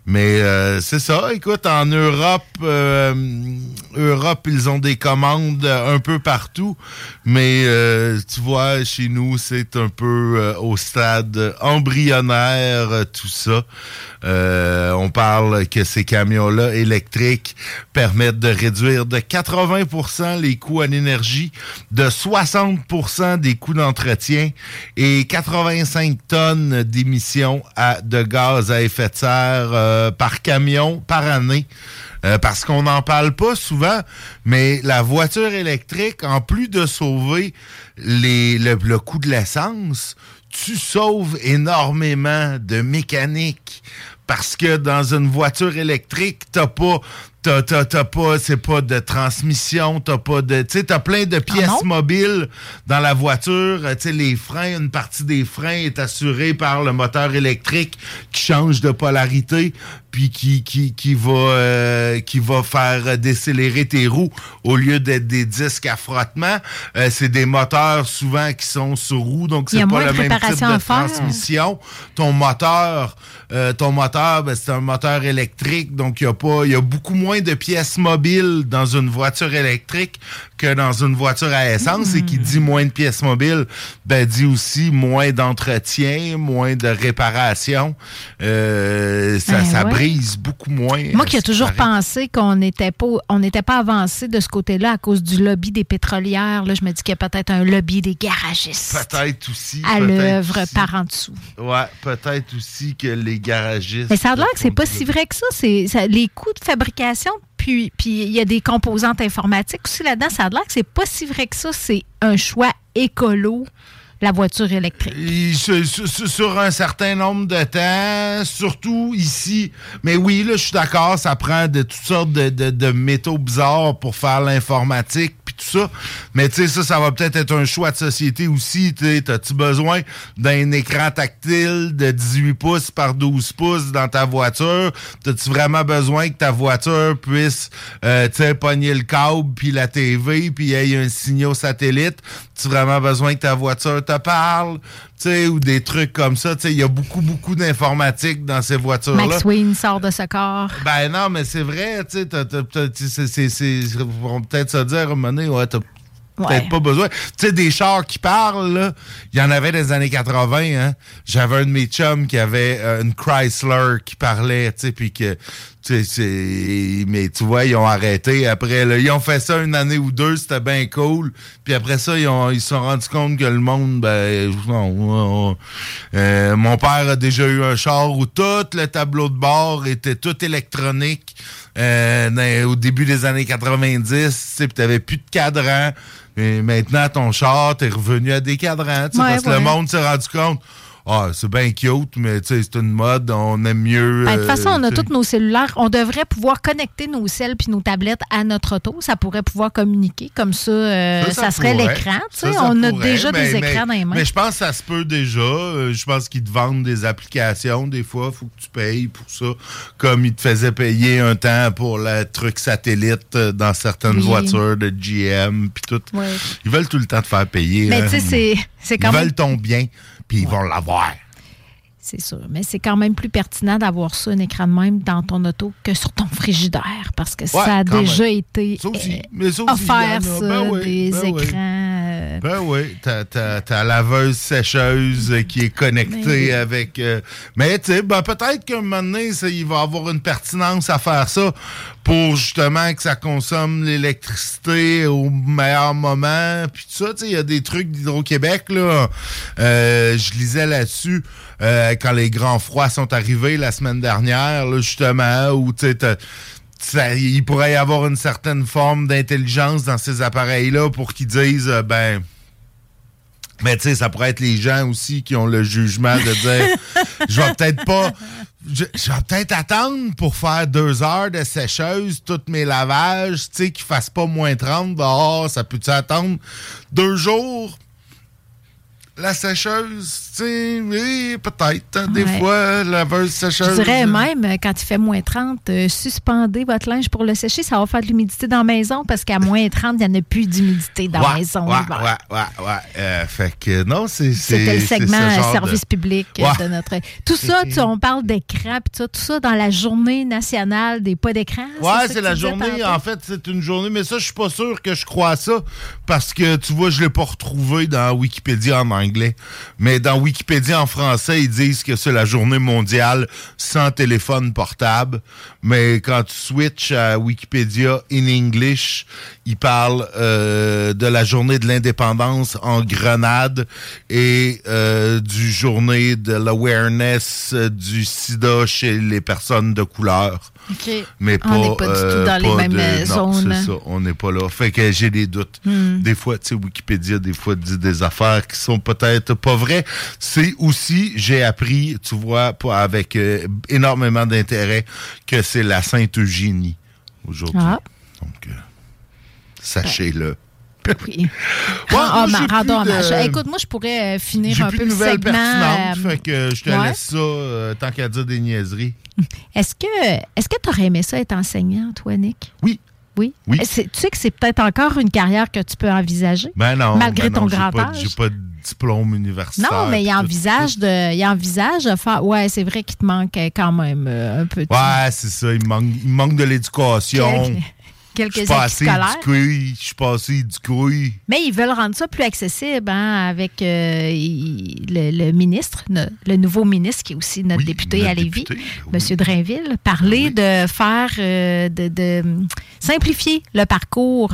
Mais euh, c'est ça. Écoute, en Europe, Europe, ils ont des commandes un peu partout, mais tu vois, chez nous, c'est un peu au stade embryonnaire euh, tout ça. Euh, on parle que ces camions-là électriques permettent de réduire de 80% les coûts en énergie, de 60% des coûts d'entretien et 85 tonnes d'émissions de gaz à effet de serre euh, par camion par année. Parce qu'on n'en parle pas souvent, mais la voiture électrique, en plus de sauver le coût de l'essence, tu sauves énormément de mécanique. Parce que dans une voiture électrique, t'as pas. T'as, t'as- t'as pas, c'est pas de transmission, t'as pas de, tu sais, t'as plein de pièces mobiles dans la voiture, euh, tu sais, les freins, une partie des freins est assurée par le moteur électrique qui change de polarité, puis qui, qui, qui va, euh, qui va faire décélérer tes roues au lieu d'être des disques à frottement. Euh, c'est des moteurs souvent qui sont sur roues, donc c'est pas le même type de transmission. Ton moteur, euh, ton moteur, ben, c'est un moteur électrique, donc il y a pas, il y a beaucoup moins de pièces mobiles dans une voiture électrique que dans une voiture à essence. Et qui dit moins de pièces mobiles, ben dit aussi moins d'entretien, moins de réparation. Euh, ça, Ben ça ouais. brise beaucoup moins. Moi qui ai euh, toujours pensé qu'on n'était pas, on n'était pas avancé de ce côté-là à cause du lobby des pétrolières. Là, je me dis qu'il y a peut-être un lobby des garagistes Peut-être aussi. à l'œuvre par en dessous. Ouais, peut-être aussi que les garagistes. Mais ça a l'air que c'est pas si vrai que ça. C'est ça- les coûts de fabrication, puis il y a des composantes informatiques aussi là-dedans. Ça a l'air que c'est pas si vrai que ça. C'est un choix écolo, la voiture électrique. Sur, un certain nombre de temps, surtout ici. Mais oui, là, je suis d'accord, ça prend de toutes sortes de, métaux bizarres pour faire l'informatique puis tout ça. Mais tu sais, ça, ça va peut-être être un choix de société aussi. T'as-tu besoin d'un écran tactile de 18 pouces par 12 pouces dans ta voiture? T'as-tu vraiment besoin que ta voiture puisse, euh, tu sais, pogner le câble puis la TV puis y ait un signal satellite? Tu vraiment besoin que ta voiture te parle? Tu sais, ou des trucs comme ça. Tu sais, il y a beaucoup, beaucoup d'informatique dans ces voitures-là. Max Wayne sort de ce corps. Ben non, mais c'est vrai, tu sais, ils vont peut-être se dire, à un moment donné, ouais, t'as peut-être Ouais. pas besoin. Tu sais, des chars qui parlent, là, il y en avait les années 80, hein. J'avais un de mes chums qui avait euh, une Chrysler qui parlait, tu sais, puis que, tu sais, c'est- mais tu vois, ils ont arrêté après, là. Ils ont fait ça une année ou deux, c'était bien cool. Puis après ça, ils ont, ils se sont rendus compte que le monde, ben, non, euh, mon père a déjà eu un char où tout le tableau de bord était tout électronique. Euh, dans- au début des années 90, tu sais, puis t'avais plus de cadran. Et maintenant, ton char, t'es revenu à des cadrans, Ouais, parce que le monde s'est rendu compte. Ah, c'est bien cute, mais tu sais, c'est une mode, on aime mieux. Ben, de toute façon, on a euh, tous nos cellulaires. On devrait pouvoir connecter nos celles puis nos tablettes à notre auto. Ça pourrait pouvoir communiquer. Comme ça, euh, ça, serait l'écran. tu Ça, sais. ça On a déjà mais- des mais- écrans dans les mains. Mais je pense que ça se peut déjà. Euh, Je pense qu'ils te vendent des applications. Des fois, il faut que tu payes pour ça. Comme ils te faisaient payer un temps pour le truc satellite euh, dans certaines Oui. voitures de GM puis tout. Ils veulent tout le temps te faire payer. Mais hein. tu sais, c'est- c'est quand Ils même- veulent ton bien, puis ils vont l'avoir. C'est sûr. Mais c'est quand même plus pertinent d'avoir ça, un écran de même, dans ton auto que sur ton frigidaire. Parce que ça a déjà même. été Ça aussi. euh, ça aussi, offert, ça, Ben oui, des ben écrans. Ben oui, ta, ta, ta laveuse sécheuse qui est connectée Ben avec. euh, mais tu sais, ben, peut-être qu'un moment donné, ça, il va avoir une pertinence à faire ça pour justement que ça consomme l'électricité au meilleur moment. Puis tout ça, tu sais, il y a des trucs d'Hydro-Québec, là. Euh, je lisais là-dessus euh, quand les grands froids sont arrivés la semaine dernière, là, justement, où tu sais, t'as- ça- il pourrait y avoir une certaine forme d'intelligence dans ces appareils-là pour qu'ils disent, euh, ben, mais tu sais, ça pourrait être les gens aussi qui ont le jugement de dire, (laughs) je vais peut-être pas, je, je vais peut-être attendre pour faire deux heures de sécheuse, tous mes lavages, tu sais, qu'ils fassent pas moins 30 dehors, ça peut-tu attendre deux jours? La sécheuse, tu sais, oui, peut-être. hein, Des fois, laveuse sécheuse. Je dirais même, euh, quand il fait moins 30, euh, suspendez votre linge pour le sécher. Ça va faire de l'humidité dans la maison parce qu'à moins 30, il n'y en a plus d'humidité dans la maison. Ouais, l'hiver. ouais, ouais, ouais. Euh, fait que non, c'est. C'était le segment ce euh, service de- public euh, de notre. Tout ça, tu- on parle d'écran, puis ça, tout ça dans la journée nationale des pas d'écran. Ouais, c'est la journée. En fait, c'est une journée, mais ça, je suis pas sûr que je crois à ça parce que tu vois, je l'ai pas retrouvé dans Wikipédia en anglais. Mais dans Wikipédia en français, ils disent que c'est la journée mondiale sans téléphone portable. Mais quand tu switches à Wikipédia in English, ils parlent euh, de la journée de l'indépendance en Grenade et euh, du journée de l'awareness euh, du sida chez les personnes de couleur. Mais pas, On n'est pas du tout dans les pas mêmes de- non, zones. c'est ça, on n'est pas là. Fait que j'ai des doutes. Hmm. Des fois, tu sais, Wikipédia, des fois, dit des affaires qui sont peut-être pas vraies. C'est aussi, j'ai appris, tu vois, avec euh, énormément d'intérêt, que c'est la Sainte Eugénie aujourd'hui. Ah. Donc, euh, sachez-le. Oui. (laughs) moi, Ah, j'ai mais rendons plus de- hommage. Écoute, moi, je pourrais euh, finir un plus peu de le nouvelles pertinentes, euh, fait que je te ouais. laisse ça euh, tant qu'à dire des niaiseries. (laughs) Est-ce que est-ce que tu aurais aimé ça être enseignant, toi, Nick? Oui. Oui? Oui. Tu sais que c'est peut-être encore une carrière que tu peux envisager. Ben non. Malgré ben non, ton grand pas- âge? J'ai pas de diplôme universitaire. Non, mais il envisage de, il envisage de faire. Ouais, c'est vrai qu'il te manque quand même euh, un peu de Ouais, c'est ça. Il manque, il manque de l'éducation. Quel- Je suis quelques éduqué. Je suis pas assez éduqué. Mais ils veulent rendre ça plus accessible hein, avec euh, il- le, le ministre, le nouveau ministre qui est aussi notre député notre à Lévis, M. Drainville, parler de faire, euh, de, de, hum, simplifier le parcours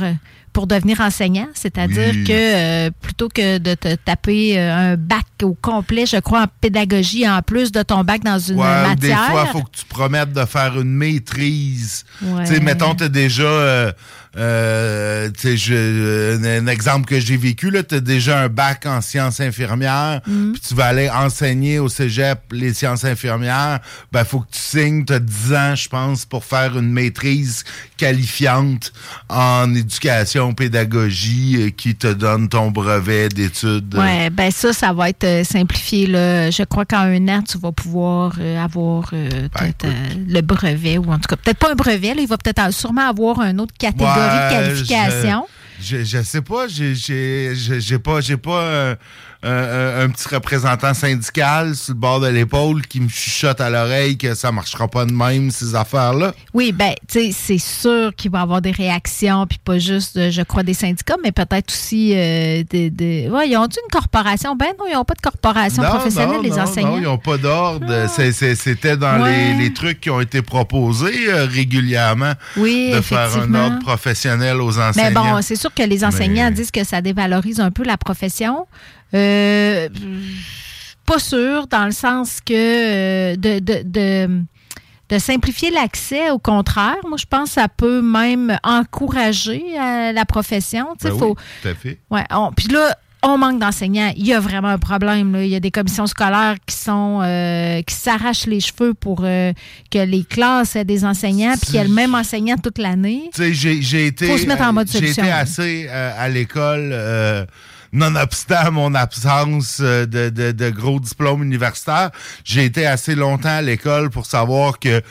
pour devenir enseignant, c'est-à-dire Oui. que euh, plutôt que de te taper euh, un bac au complet, je crois, en pédagogie, en plus de ton bac dans une Ouais, ou des matière. fois, il faut que tu promettes de faire une maîtrise. Ouais. Tu sais, mettons, tu as déjà. euh, euh, je- euh, un, un exemple que j'ai vécu, tu as déjà un bac en sciences infirmières, Mm. puis tu vas aller enseigner au cégep les sciences infirmières. Ben, faut que tu signes, tu as 10 ans, je pense, pour faire une maîtrise qualifiante en éducation, pédagogie, euh, qui te donne ton brevet d'études. Oui, ben ça, ça va être euh, simplifié. Là. Je crois qu'en un an, tu vas pouvoir avoir euh, Ben, le brevet, ou en tout cas, peut-être pas un brevet, là, il va peut-être sûrement avoir une autre catégorie Ouais, de qualification. Je, sais pas, j'ai pas, j'ai pas euh, un, un- un petit représentant syndical sur le bord de l'épaule qui me chuchote à l'oreille que ça marchera pas de même, ces affaires-là. Oui, ben, tu sais, c'est sûr qu'il va y avoir des réactions, puis pas juste, euh, je crois, des syndicats, mais peut-être aussi euh, des. des- Ouais, ils ont une corporation? Ben non, ils n'ont pas de corporation Non, professionnelle, non, les non, enseignants. Non, ils n'ont pas d'ordre. C'est- C'était dans Ouais. les, les trucs qui ont été proposés euh, régulièrement Oui, de faire un ordre professionnel aux enseignants. Mais bon, c'est sûr que les enseignants Mais- disent que ça dévalorise un peu la profession. Euh, pas sûr, dans le sens que euh, de, de, de, de simplifier l'accès, au contraire, moi, je pense que ça peut même encourager euh, la profession. Ben oui, tout à fait. Ouais, on- puis là, on manque d'enseignants. Il y a vraiment un problème. là. Il y a des commissions scolaires qui sont euh, qui s'arrachent les cheveux pour euh, que les classes aient des enseignants, puis qu'il y ait le même enseignant toute l'année. J'ai, été. Faut se mettre en mode J'ai solution. été assez euh, à l'école, nonobstant mon absence euh, de, de, de gros diplômes universitaires. J'ai été assez longtemps à l'école pour savoir que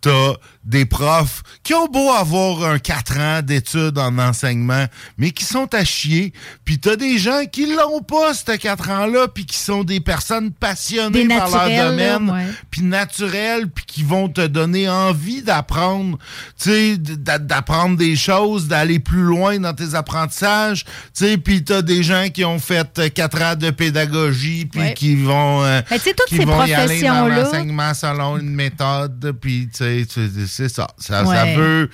t'as des profs qui ont beau avoir un 4 ans d'études en enseignement, mais qui sont à chier. Puis t'as des gens qui l'ont pas, ce 4 ans-là, puis qui sont des personnes passionnées Des par leur domaine puis naturels, puis qui vont te donner envie d'apprendre, tu sais, d'a- d'apprendre des choses, d'aller plus loin dans tes apprentissages, tu sais, puis t'as des gens qui ont fait euh, quatre ans de pédagogie, puis Ouais. qui vont, euh, Ben, qui ces vont y aller dans l'enseignement selon une méthode, puis tu sais, c'est ça. Ça, veut,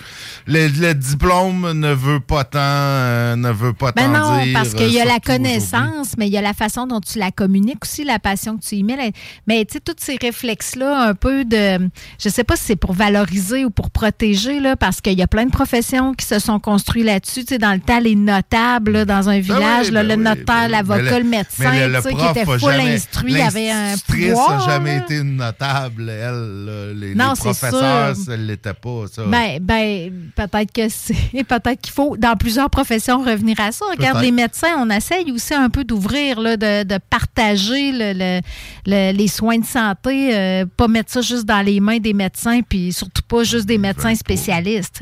le, le diplôme ne veut pas tant, euh, ne veut pas Ben tant non, dire. parce qu'il y a euh, la connaissance, mais il y a la façon dont tu la communiques aussi, la passion que tu y mets. Mais tu sais, tous ces réflexes-là, un peu de. Je sais pas si c'est pour valoriser ou pour protéger, là, parce qu'il y a plein de professions qui se sont construites là-dessus. Tu sais, dans le temps, les notables, là, dans un village, là, le notaire, l'avocat, Ben le, médecin, le- le qui était full jamais- instruit, avait un pouvoir. n'a jamais été une notable, elle. Les, Non, les c'est professeurs, sûr. Pas, ça. Ben, ben peut-être que c'est. (laughs) Peut-être qu'il faut, dans plusieurs professions, revenir à ça. Regarde, les médecins, on essaye aussi un peu d'ouvrir, de, de partager le- le- le- les soins de santé, euh, pas mettre ça juste dans les mains des médecins, puis surtout pas juste des médecins spécialistes.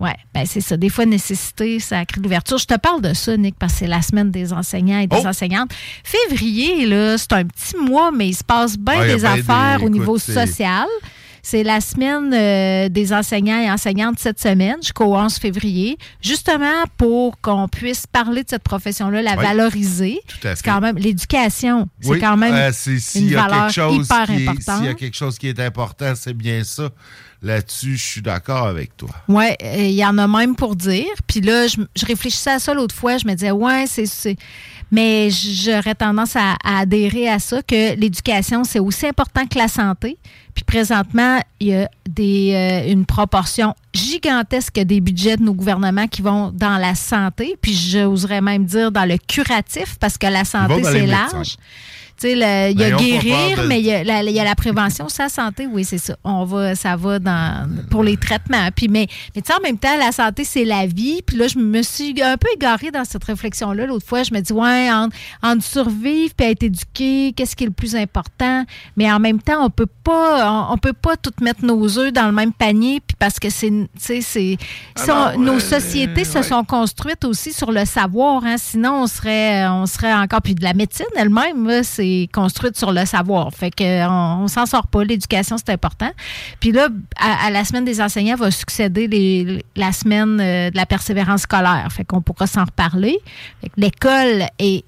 Oui, ben c'est ça. Des fois, nécessité, ça crée l'ouverture. Je te parle de ça, Nick, parce que c'est la semaine des enseignants et des Oh! enseignantes. Février, là, c'est un petit mois, mais il se passe bien Ouais, des affaires des- au niveau écoute, social. C'est la semaine euh, des enseignants et enseignantes cette semaine jusqu'au 11 février, justement pour qu'on puisse parler de cette profession-là, la Oui, valoriser. tout à C'est fait. quand même l'éducation, c'est Oui, quand même euh, une valeur quelque chose hyper qui est- importante. S'il y a quelque chose qui est important, c'est bien ça. Là-dessus, je suis d'accord avec toi. Oui, il y en a même pour dire. Puis là, je, je réfléchissais à ça l'autre fois. Je me disais, ouais, c'est. Mais j'aurais tendance à, à adhérer à ça, que l'éducation, c'est aussi important que la santé. Puis présentement, il y a des, euh, une proportion gigantesque des budgets de nos gouvernements qui vont dans la santé. Puis j'oserais même dire dans le curatif, parce que la santé, c'est médecins. Tu sais, il y a Ben, guérir, de- mais il y a, la, il y a la prévention, sa santé, oui, c'est ça. On va, ça va dans pour les traitements. Puis, mais, mais tu sais, en même temps, la santé, c'est la vie. Puis là, je me suis un peu égarée dans cette réflexion-là. L'autre fois, je me dis, ouais, entre, entre survivre puis être éduqué, qu'est-ce qui est le plus important? Mais en même temps, on peut pas, on, on peut pas tout mettre nos œufs dans le même panier. Puis parce que c'est, tu sais, c'est, Ah non, nos euh, sociétés se ouais. sont construites aussi sur le savoir. Hein? Sinon, on serait, on serait encore. Puis de la médecine elle-même, là, construite sur le savoir. Fait que on, on s'en sort pas. L'éducation, c'est important. Puis là, à, la semaine des enseignants va succéder la semaine euh, de la persévérance scolaire. Fait qu'on pourra s'en reparler. L'école est,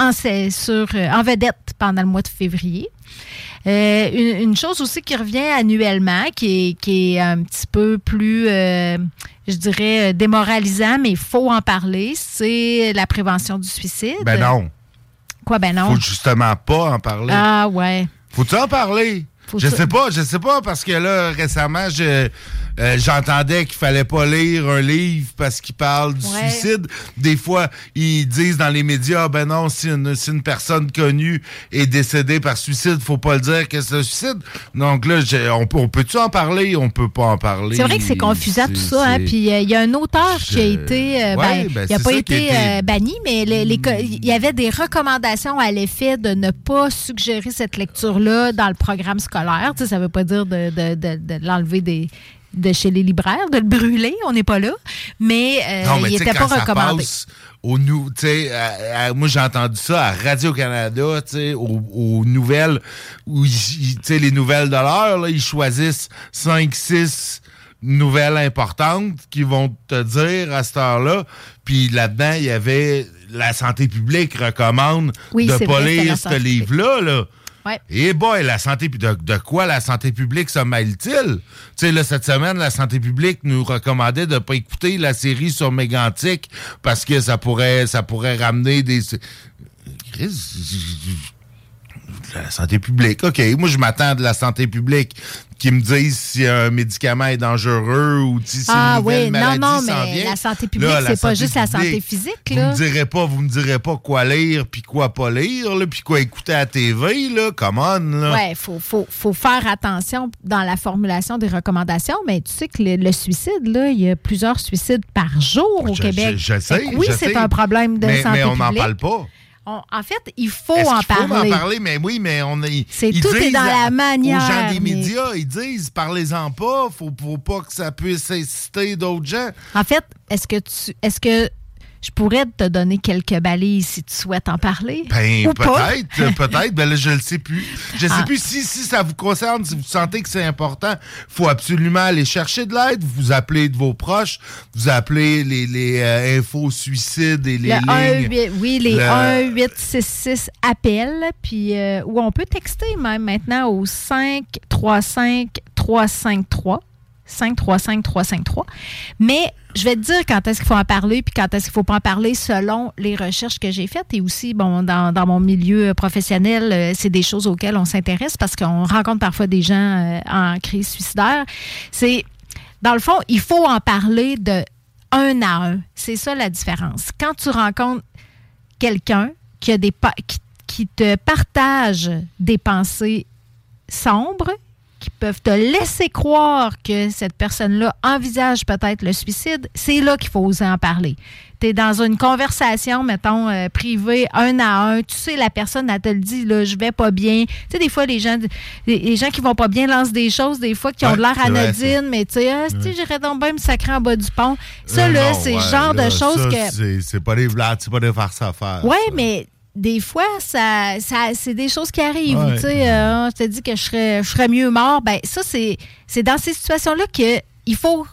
euh, en vedette pendant le mois de février. Euh, une, chose aussi qui revient annuellement, qui est, un petit peu plus, euh, je dirais, démoralisant, mais il faut en parler, c'est la prévention du suicide. Ben non. Quoi, ben non? Faut justement pas en parler. Ah ouais. Faut-tu en parler? Faut je ça- sais pas, je sais pas, parce que là, récemment, je, euh, j'entendais qu'il fallait pas lire un livre parce qu'il parle du Ouais. suicide. Des fois, ils disent dans les médias, Ah, ben non, si une, si une personne connue est décédée par suicide, faut pas le dire que c'est un suicide. Donc là, on, on peut-tu en parler? On peut pas en parler. C'est vrai que c'est confusant tout ça. hein. Puis euh, il y a un auteur qui a été. euh, Ouais, ben, ben, il c'est pas été a été- banni, mais il y avait des recommandations à l'effet de ne pas suggérer cette lecture-là dans le programme scolaire. Tu sais, ça ne veut pas dire de, de- de- de l'enlever des de chez les libraires, de le brûler, on n'est pas là, mais, euh, Non, mais il n'était pas ça recommandé. passe aux nou- tu sais, à- à- moi j'ai entendu ça à Radio-Canada, tu sais, aux, aux nouvelles, où tu les nouvelles de l'heure, là, ils choisissent 5, 6 nouvelles importantes qui vont te dire à cette heure-là. Puis là-dedans, il y avait la santé publique recommande Oui, de pas lire ce livre-là. Là. Et boy, la santé de, de quoi la santé publique se mêle-t-il? Tu sais, là, cette semaine, la santé publique nous recommandait de pas écouter la série sur Mégantic parce que ça pourrait ça pourrait ramener des. La santé publique. OK, moi, je m'attends de la santé publique qui me disent si un médicament est dangereux ou si Ah une oui, non, maladie non, s'en mais vient. la santé publique, c'est pas juste la santé physique, Vous me direz pas, vous me direz pas quoi lire puis quoi pas lire, là, puis quoi écouter à la TV, là. Come on, là. Oui, il faut, faut, faut faire attention dans la formulation des recommandations, mais tu sais que le, le suicide, là, il y a plusieurs suicides par jour au Je- Québec. je- je sais, Fait que oui, c'est un problème de mais, santé Mais on n'en parle pas. On- en fait, il faut en faut parler. en parler? Mais oui, mais on est. C'est- tout est dans à- la manière, Aux gens des mais- médias, ils disent parlez-en pas, faut, faut pas que ça puisse inciter d'autres gens. En fait, est-ce que tu est-ce que je pourrais te donner quelques balises si tu souhaites en parler? Ben, peut-être, euh, peut-être. Ben là, je le sais plus. Je sais Ah. plus si, si ça vous concerne, si vous sentez que c'est important, faut absolument aller chercher de l'aide. Vous appelez de vos proches, vous appelez les, les euh, infos suicides et les Le 1, lignes. 8, oui, les Le- 1 8 6 6 appels, puis euh, ou on peut texter même maintenant au 5 3 5 3 5 3 5 3 5 3 5 3. Mais je vais te dire quand est-ce qu'il faut en parler puis quand est-ce qu'il faut pas en parler selon les recherches que j'ai faites et aussi bon dans, dans mon milieu professionnel, euh, c'est des choses auxquelles on s'intéresse parce qu'on rencontre parfois des gens euh, en crise suicidaire. C'est dans le fond, il faut en parler de un à un. C'est ça la différence. Quand tu rencontres quelqu'un qui a des qui, qui te partage des pensées sombres qui peuvent te laisser croire que cette personne-là envisage peut-être le suicide, c'est là qu'il faut oser en parler. Tu es dans une conversation, mettons, euh, privée, un à un. Tu sais, la personne, elle te le dit, là, je vais pas bien. Tu sais, des fois, les gens, les, les gens qui vont pas bien lancent des choses, des fois, qui ont Ouais, de l'air anodines, mais tu sais, ah, Ouais. j'irais donc bien me sacrer en bas du pont. Ça, Euh, là, c'est le ouais, genre là, de choses que. c'est- C'est pas des blagues, c'est pas des farces à faire. Oui, mais des fois, ça, ça, c'est des choses qui arrivent. Ouais. Tu sais, euh, je te dis que je serais, je serais mieux mort. Ben, ça, c'est, c'est dans ces situations-là qu'il faut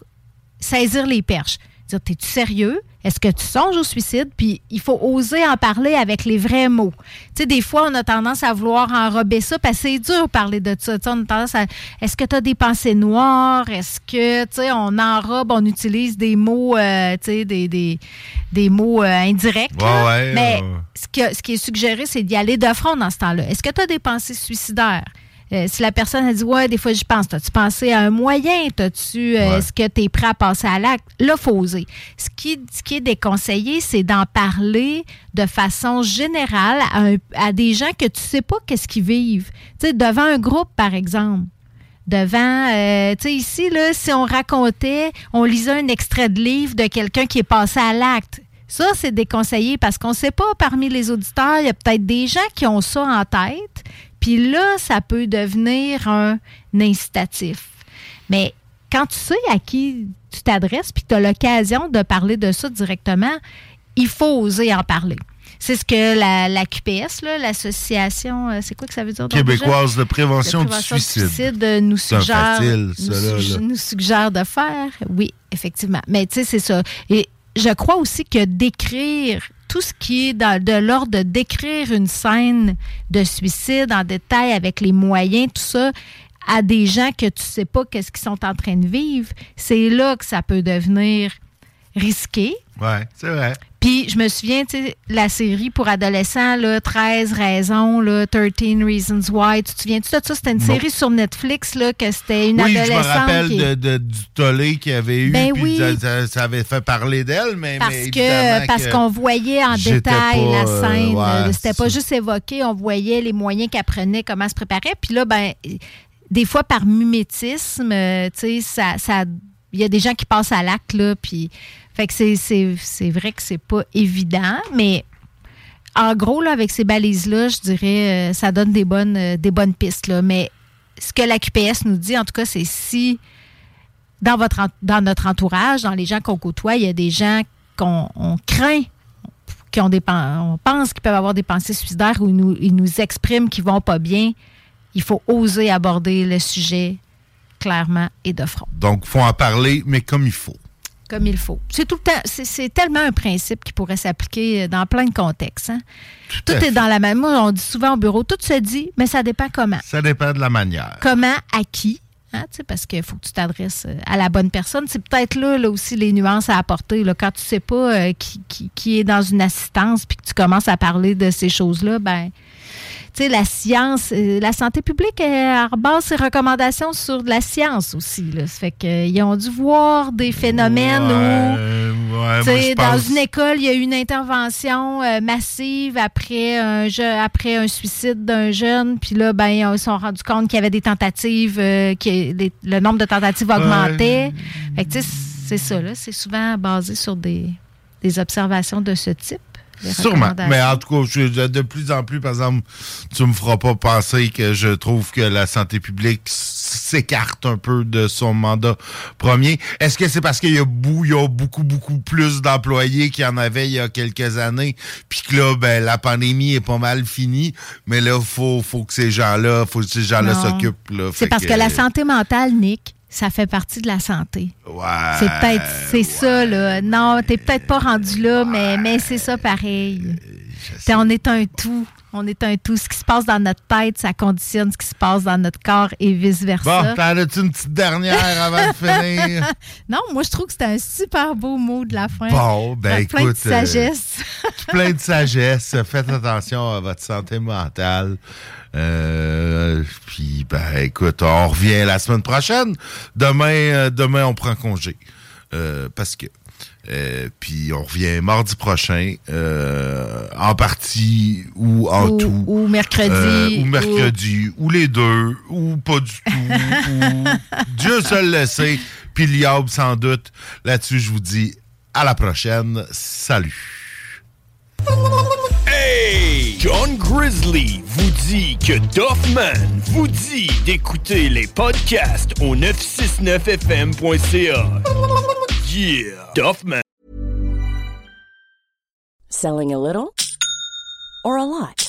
saisir les perches. Dire, t'es-tu sérieux? Est-ce que tu songes au suicide? Puis il faut oser en parler avec les vrais mots. Tu sais, des fois, on a tendance à vouloir enrober ça parce que c'est dur de parler de ça. Tu sais, on a tendance à. Est-ce que tu as des pensées noires? Est-ce que, tu sais, on enrobe, on utilise des mots, euh, tu sais, des, des, des mots euh, indirects. Ouais, ouais, Mais euh. ce, que- ce qui est suggéré, c'est d'y aller de front dans ce temps-là. Est-ce que tu as des pensées suicidaires? Euh, si la personne a dit Ouais, des fois j'y pense, as-tu pensé à un moyen? T'as-tu, euh, Ouais. Est-ce que tu es prêt à passer à l'acte? Là, faut oser. Ce qui, ce qui est déconseillé, c'est d'en parler de façon générale à, un- à des gens que tu sais pas qu'est-ce qu'ils vivent. Tu sais, devant un groupe, par exemple devant, euh, tu sais, ici, là, si on racontait, on lisait un extrait de livre de quelqu'un qui est passé à l'acte. Ça, c'est déconseillé parce qu'on ne sait pas, parmi les auditeurs, il y a peut-être des gens qui ont ça en tête, puis là, ça peut devenir un incitatif. Mais quand tu sais à qui tu t'adresses, puis que tu as l'occasion de parler de ça directement, il faut oser en parler. C'est ce que la, la QPS, l'association, euh, c'est quoi que ça veut dire? Québécoise de prévention, De prévention du suicide. euh, nous suggère, facile, nous, là, là? nous suggère de faire. Oui, effectivement. Mais tu sais, c'est ça. Et je crois aussi que d'écrire tout ce qui est de l'ordre de décrire une scène de suicide en détail avec les moyens, tout ça, à des gens que tu sais pas qu'est-ce qu'ils sont en train de vivre, c'est là que ça peut devenir risqué. Ouais, c'est vrai. Puis je me souviens, tu sais, la série pour adolescents, là, 13 raisons, là, 13 Reasons Why. Tu te souviens-tu de ça? C'était une Non. série sur Netflix, là, que c'était une oui, je adolescente me rappelle qui... de, de- du tollé qu'il y avait eu. Ben oui. ça, avait fait parler d'elle, mais, Parce mais que parce qu'on voyait en détail pas, la euh, scène. ouais, Euh, C'était pas juste évoqué, on voyait les moyens qu'elle prenait, comment elle se préparait. Puis là, ben, des fois par mimétisme, euh, tu sais, ça, ça, il y a des gens qui passent à l'acte là, puis fait que c'est, vrai que c'est pas évident, mais en gros là, avec ces balises là, je dirais, euh, ça donne des bonnes, euh, des bonnes pistes. Mais ce que la QPS nous dit, en tout cas, c'est si dans, votre, dans notre entourage, dans les gens qu'on côtoie, il y a des gens qu'on on craint, qui ont des, pense qu'ils peuvent avoir des pensées suicidaires ou ils nous, ils nous expriment qu'ils vont pas bien. Il faut oser aborder le sujet clairement et de front, Donc, faut en parler, mais comme il faut. Comme il faut. C'est tout le temps, c'est, tellement un principe qui pourrait s'appliquer dans plein de contextes. hein. Tout, est dans la même. Moi, on dit souvent au bureau, tout se dit, mais ça dépend comment. Ça dépend de la manière. Comment, à qui. hein, tu sais, parce qu'il faut que tu t'adresses euh, à la bonne personne. C'est peut-être là, là aussi les nuances à apporter. Là, quand tu sais pas euh, qui, qui- qui est dans une assistance puis que tu commences à parler de ces choses-là, ben tu sais, la science, euh, la santé publique, elle rebase ses recommandations sur de la science aussi. Là. Ça fait qu'ils ont dû voir des phénomènes où, Ouais, moi, dans pense- une école, il y a eu une intervention euh, massive après un, je- après un suicide d'un jeune. Puis là, ben, ils se sont rendus compte qu'il y avait des tentatives, euh, que les- le nombre de tentatives augmentait. Fait que, tu sais, c'est ça, là. C'est souvent basé sur des, des observations de ce type. Sûrement. Mais en tout cas, je- de plus en plus, par exemple, tu me feras pas penser que je trouve que la santé publique s'écarte un peu de son mandat premier. Est-ce que c'est parce qu'il y a, beaucoup, beaucoup plus d'employés qu'il y en avait il y a quelques années, puis que là, ben, la pandémie est pas mal finie, mais là, faut, faut que ces gens-là, faut que ces gens-là s'occupent. là. C'est parce que la santé mentale, Nick, ça fait partie de la santé. Ouais. C'est peut-être, c'est ça, là. Non, t'es peut-être pas rendu là, mais, mais c'est ça pareil. T'sais, on est un tout. On est un tout. Ce qui se passe dans notre tête, ça conditionne ce qui se passe dans notre corps et Bon, vice-versa. t'en as-tu une petite dernière avant de finir? (laughs) non, moi, je trouve que c'était un super beau mot de la fin. Bon, ben Avec plein de écoute, euh, sagesse. (laughs) plein de sagesse. Faites attention à votre santé mentale. Euh, puis, ben, écoute, on revient la semaine prochaine. Demain, euh, demain, on prend congé. Euh, parce que. euh, puis on revient mardi prochain, euh, en partie ou en Ou- tout. ou mercredi, Euh, ou ou- mercredi, ou... les deux, ou pas du tout. ou (laughs) Dieu seul le sait. Puis Liab sans doute. Là-dessus, je vous dis à la prochaine. Salut. John Grizzly vous dit que Doffman vous dit d'écouter les podcasts au 969fm.ca. Yeah! Doffman. Selling a little or a lot?